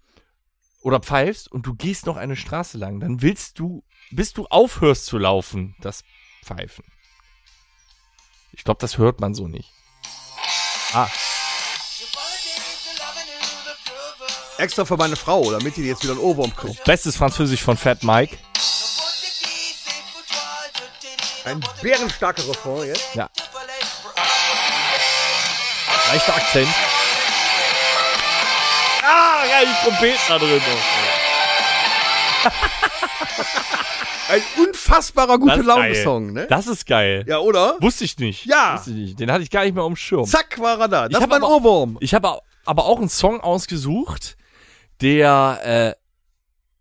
oder pfeifst und du gehst noch eine Straße lang, dann willst du, bis du aufhörst zu laufen, das Pfeifen. Ich glaube, das hört man so nicht. Ah, Extra für meine Frau, damit die jetzt wieder einen Ohrwurm kriegt. bestes Französisch von Fat Mike. Ein bärenstarker Refrain jetzt. Ja. Leichter Akzent. Ah, geil, die Trompeten da drin. Ein unfassbarer gute. Laune-Song, ne? Das ist geil. Ja, oder? Wusste ich nicht. Ja. Wusste ich nicht. Den hatte ich gar nicht mehr auf dem Schirm. Zack, war er da. Das hab war ein aber- Ohrwurm. Ich habe aber auch einen Song ausgesucht, der äh,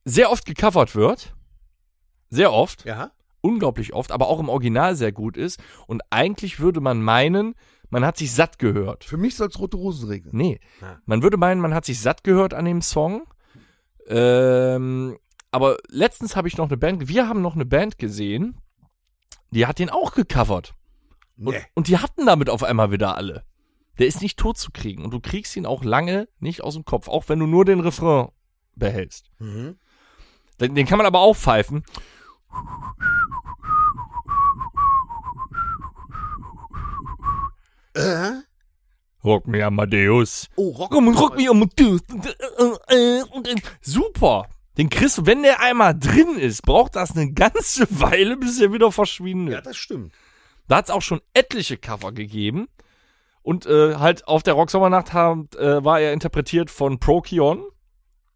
sehr oft gecovert wird. Sehr oft. Ja. Unglaublich oft, aber auch im Original sehr gut ist. Und eigentlich würde man meinen, man hat sich satt gehört. Für mich soll es rote Rosen regnen. Nee. Ja. Man würde meinen, man hat sich satt gehört an dem Song. Ähm, aber letztens habe ich noch eine Band, wir haben noch eine Band gesehen, die hat den auch gecovert. Und, Nee. und die hatten damit auf einmal wieder alle. Der ist nicht tot zu kriegen und du kriegst ihn auch lange nicht aus dem Kopf, auch wenn du nur den Refrain behältst. Mhm. Den, den kann man aber auch pfeifen. Äh? Rock me Amadeus. Oh, Rock. Und rock me Amadeus. Super. Den du, wenn der einmal drin ist, braucht das eine ganze Weile, bis er wieder verschwindet. Ja, das stimmt. Da hat es auch schon etliche Cover gegeben. Und äh, halt auf der Rocksommernacht haben, äh, war er interpretiert von Procyon.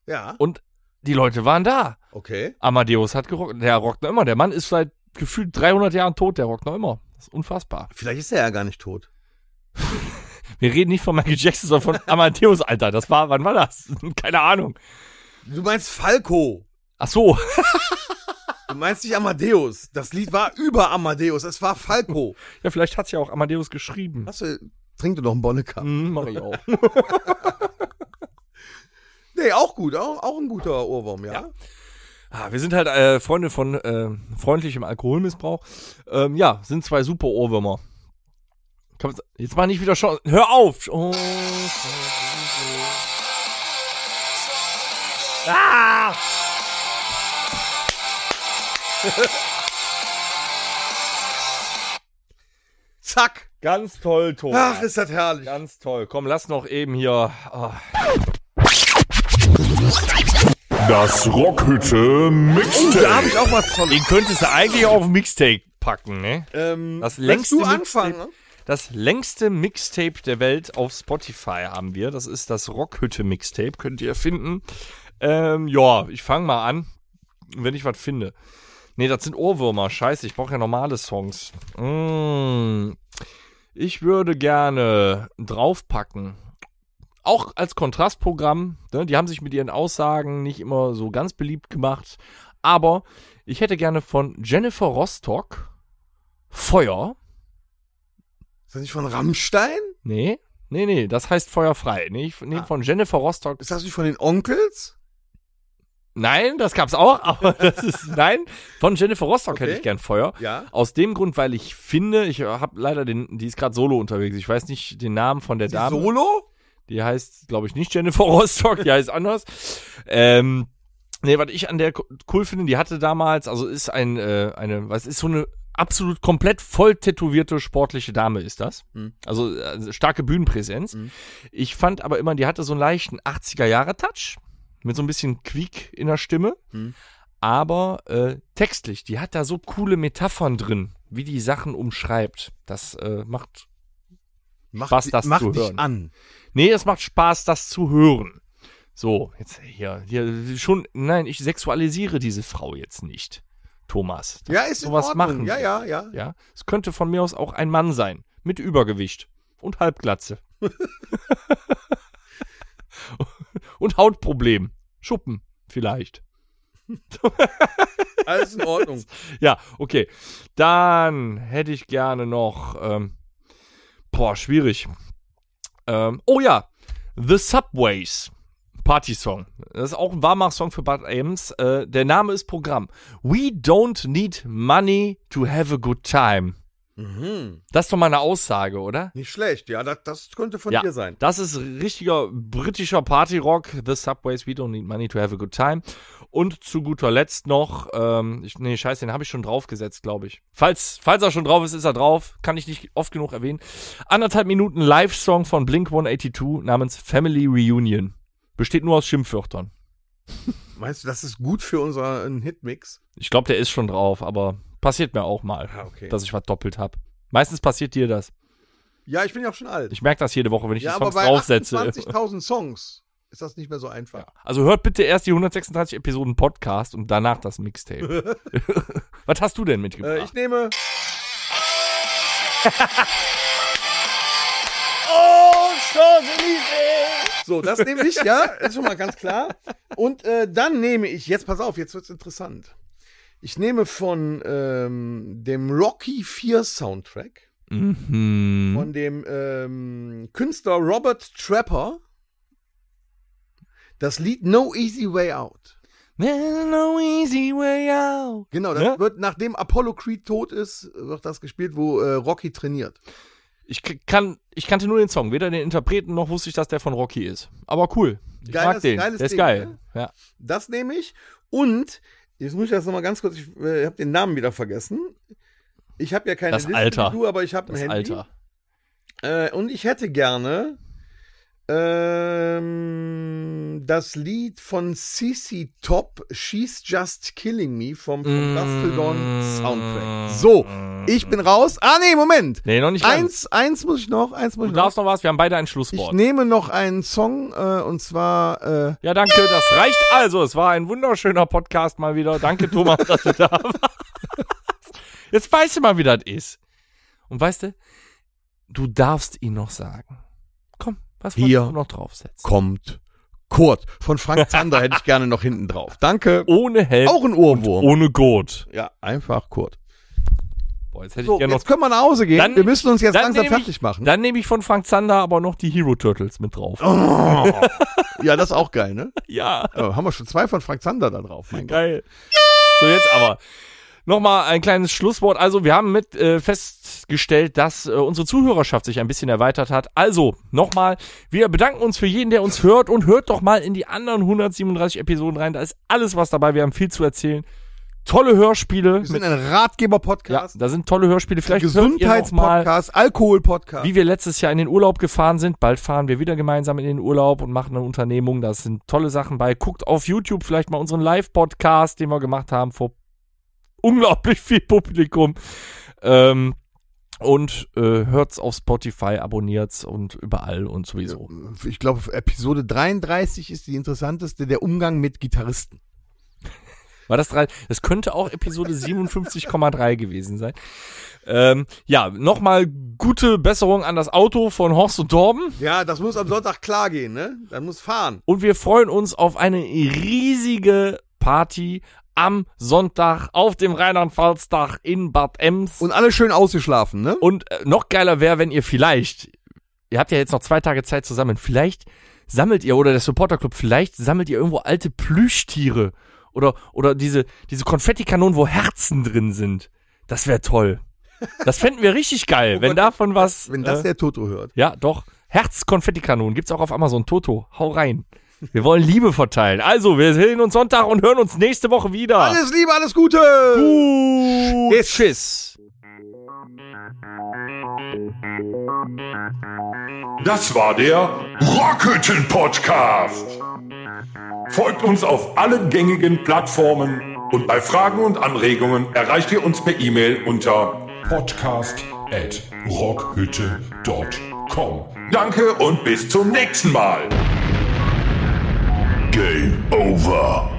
Ja. Und die Leute waren da. Okay. Amadeus hat gerockt. Der rockt noch immer. Der Mann ist seit gefühlt 300 Jahren tot. Der rockt noch immer. Das ist unfassbar. Vielleicht ist er ja gar nicht tot. Wir reden nicht von Michael Jackson, sondern von Amadeus, Alter. Das war, wann war das? Keine Ahnung. Du meinst Falco. Ach so. Du meinst nicht Amadeus. Das Lied war über Amadeus. Es war Falco. Ja, vielleicht hat's ja auch Amadeus geschrieben. Hast du, trink du doch einen Bonnecker. Hm, mach ich auch. Nee, auch gut. Auch, auch ein guter Ohrwurm, ja. Ja. Ah, wir sind halt äh, Freunde von äh, freundlichem Alkoholmissbrauch. Ähm, ja, sind zwei super Ohrwürmer. Jetzt mal nicht wieder schon. Hör auf! Oh, ah! Zack. Ganz toll, Thomas. Ach, ist das herrlich. Ganz toll. Komm, lass noch eben hier. ah. Das Rockhütte Mixtape. Da habe ich auch was von. Den könntest du eigentlich auf Mixtape packen, ne? Ähm, Das längste du Mixtape- anfangen? Das längste Mixtape der Welt auf Spotify haben wir. Das ist das Rockhütte Mixtape. Könnt ihr finden. Ähm, ja, ich fange mal an, wenn ich was finde. Nee, das sind Ohrwürmer. Scheiße, ich brauche ja normale Songs. Mm. Ich würde gerne draufpacken. auch als Kontrastprogramm. Ne? Die haben sich mit ihren Aussagen nicht immer so ganz beliebt gemacht. Aber ich hätte gerne von Jennifer Rostock Feuer. Ist das nicht von Rammstein? Nee, nee, nee, das heißt Feuerfrei. Nee, ich nehme Ah. von Jennifer Rostock. Ist das nicht von den Onkels? Nein, das gab's auch, aber das ist, nein, von Jennifer Rostock hätte Okay. ich gern Feuer. Ja. Aus dem Grund, weil ich finde, ich habe leider den, die ist gerade solo unterwegs. Ich weiß nicht den Namen von der Die Dame. Solo? Die heißt, glaube ich, nicht Jennifer Rostock, die heißt anders. Ähm, nee, was ich an der co- cool finde, die hatte damals, also ist ein, äh, eine, was ist so eine absolut komplett voll tätowierte sportliche Dame ist das. Mhm. Also äh, starke Bühnenpräsenz. Mhm. Ich fand aber immer, die hatte so einen leichten 80er-Jahre-Touch mit so ein bisschen Quiek in der Stimme. Mhm. Aber äh, textlich, die hat da so coole Metaphern drin, wie die Sachen umschreibt. Das äh, macht Mach, Spaß, das mach zu dich hören. an. Nee, es macht Spaß, das zu hören. So, jetzt hier, hier schon, nein, ich sexualisiere diese Frau jetzt nicht, Thomas. Das- Ja, ist in sowas Ordnung. machen Ja, ja, ja. Ja, es könnte von mir aus auch ein Mann sein, mit Übergewicht und Halbglatze. und Hautproblem, Schuppen vielleicht. Alles in Ordnung. Ja, okay. Dann hätte ich gerne noch, ähm, boah, schwierig. Ähm, oh ja, The Subways. Party-Song. Das ist auch ein Warmach-Song für Bad Ames. Äh, der Name ist Programm. We don't need money to have a good time. mhm. Das ist doch mal eine Aussage, oder? Nicht schlecht, ja, das, das könnte von Ja. dir sein. Das ist richtiger britischer Party-Rock. The Subways, we don't need money to have a good time. Und zu guter Letzt noch, ähm, ich, nee, scheiße, den habe ich schon draufgesetzt, glaube ich. Falls, falls er schon drauf ist, ist er drauf. Kann ich nicht oft genug erwähnen. Anderthalb Minuten Live-Song von Blink 182 namens Family Reunion. Besteht nur aus Schimpfwörtern. Meinst du, das ist gut für unseren Hitmix? Ich glaube, der ist schon drauf, aber passiert mir auch mal, Ah, okay. dass ich was doppelt habe. Meistens passiert dir das. Ja, ich bin ja auch schon alt. Ich merke das jede Woche, wenn ich ja, die aber Songs bei draufsetze. 28.000 Songs ist das nicht mehr so einfach. Also hört bitte erst die 136 Episoden Podcast und danach das Mixtape. Was hast du denn Äh, mitgebracht? ich nehme. oh, So, das nehme ich, ja, ist schon mal ganz klar. Und äh, dann nehme ich, jetzt pass auf, jetzt wird's interessant. Ich nehme von ähm, dem Rocky 4 Soundtrack, Mhm. von dem ähm, Künstler Robert Trapper, das Lied No Easy Way Out. There's no easy way out. Genau, das Ne? wird, nachdem Apollo Creed tot ist, wird das gespielt, wo äh, Rocky trainiert. Ich kann, ich kannte nur den Song, weder den Interpreten noch wusste ich, dass der von Rocky ist. Aber cool. Ich Geiles- mag den. geiles der ist Ding, geil. ne? Ja. Das nehme ich. Und, jetzt muss ich das nochmal ganz kurz, ich äh, habe den Namen wieder vergessen. Ich habe ja keine Das Liste Alter. du, aber ich habe ein Das Handy. Alter. Äh, und ich hätte gerne ähm, das Lied von CC Top, She's Just Killing Me vom, vom Gastildon Soundtrack. So, ich bin raus. Ah, nee, Moment. Nee, noch nicht ganz. Eins, eins muss ich noch, eins muss Du ich noch. darfst noch was, wir haben beide ein Ich Schlusswort. nehme noch einen Song, äh, und zwar, äh, Ja, danke, das reicht also. Es war ein wunderschöner Podcast mal wieder. Danke, Thomas, dass du da warst. Jetzt weißt du mal, wie das ist. Und weißt du, du darfst ihn noch sagen. Was Hier. du noch draufsetzen? kommt Kurt. Von Frank Zander hätte ich gerne noch hinten drauf. Danke. Ohne Helm Auch ein Ohrwurm. ohne Gurt. Ja, einfach Kurt. Boah, jetzt hätte So, ich gerne noch. jetzt können wir nach Hause gehen. Dann wir müssen uns jetzt langsam ich- fertig machen. Dann nehme ich von Frank Zander aber noch die Hero Turtles mit drauf. Oh. ja, das ist auch geil, ne? Ja. Oh, haben wir schon zwei von Frank Zander da drauf. Mein Gott. Geil. So, jetzt aber. Nochmal ein kleines Schlusswort. Also, wir haben mit äh, festgestellt, dass äh, unsere Zuhörerschaft sich ein bisschen erweitert hat. Also, nochmal, wir bedanken uns für jeden, der uns hört und hört doch mal in die anderen 137 Episoden rein. Da ist alles was dabei. Wir haben viel zu erzählen. Tolle Hörspiele. Wir sind ein ja, Ratgeber-Podcast, da sind tolle Hörspiele. Vielleicht Gesundheitspodcast, Alkohol-Podcast. wie wir letztes Jahr in den Urlaub gefahren sind. Bald fahren wir wieder gemeinsam in den Urlaub und machen eine Unternehmung. Da sind tolle Sachen bei. Guckt auf YouTube vielleicht mal unseren Live-Podcast, den wir gemacht haben vor unglaublich viel Publikum. Ähm, und äh, hört's auf Spotify, abonniert's und überall und sowieso. Ich glaube, Episode 33 ist die interessanteste, der Umgang mit Gitarristen. War das drei? Das könnte auch Episode 57,3 gewesen sein. Ähm, ja, nochmal gute Besserung an das Auto von Horst und Torben. Ja, das muss am Sonntag klar gehen, ne? Dann muss fahren. Und wir freuen uns auf eine riesige Party am Sonntag auf dem Rheinland-Pfalz-Tag in Bad Ems. Und alle schön ausgeschlafen, ne? Und äh, noch geiler wäre, wenn ihr vielleicht, ihr habt ja jetzt noch zwei Tage Zeit zusammen, vielleicht sammelt ihr oder der Supporterclub, vielleicht sammelt ihr irgendwo alte Plüschtiere oder, oder diese, diese Konfettikanonen, wo Herzen drin sind. Das wäre toll. Das fänden wir richtig geil, Oh wenn Gott, davon was. Wenn das äh, der Toto hört. ja, doch. Herz-Konfettikanonen gibt's auch auf Amazon. Toto, hau rein. Wir wollen Liebe verteilen. Also, wir sehen uns Sonntag und hören uns nächste Woche wieder. Alles Liebe, alles Gute! Gut. Yes. Tschüss. Das war der Rockhütten Podcast. Folgt uns auf allen gängigen Plattformen und bei Fragen und Anregungen erreicht ihr uns per E-Mail unter podcast at rockhütte.com. Danke und bis zum nächsten Mal. Game over.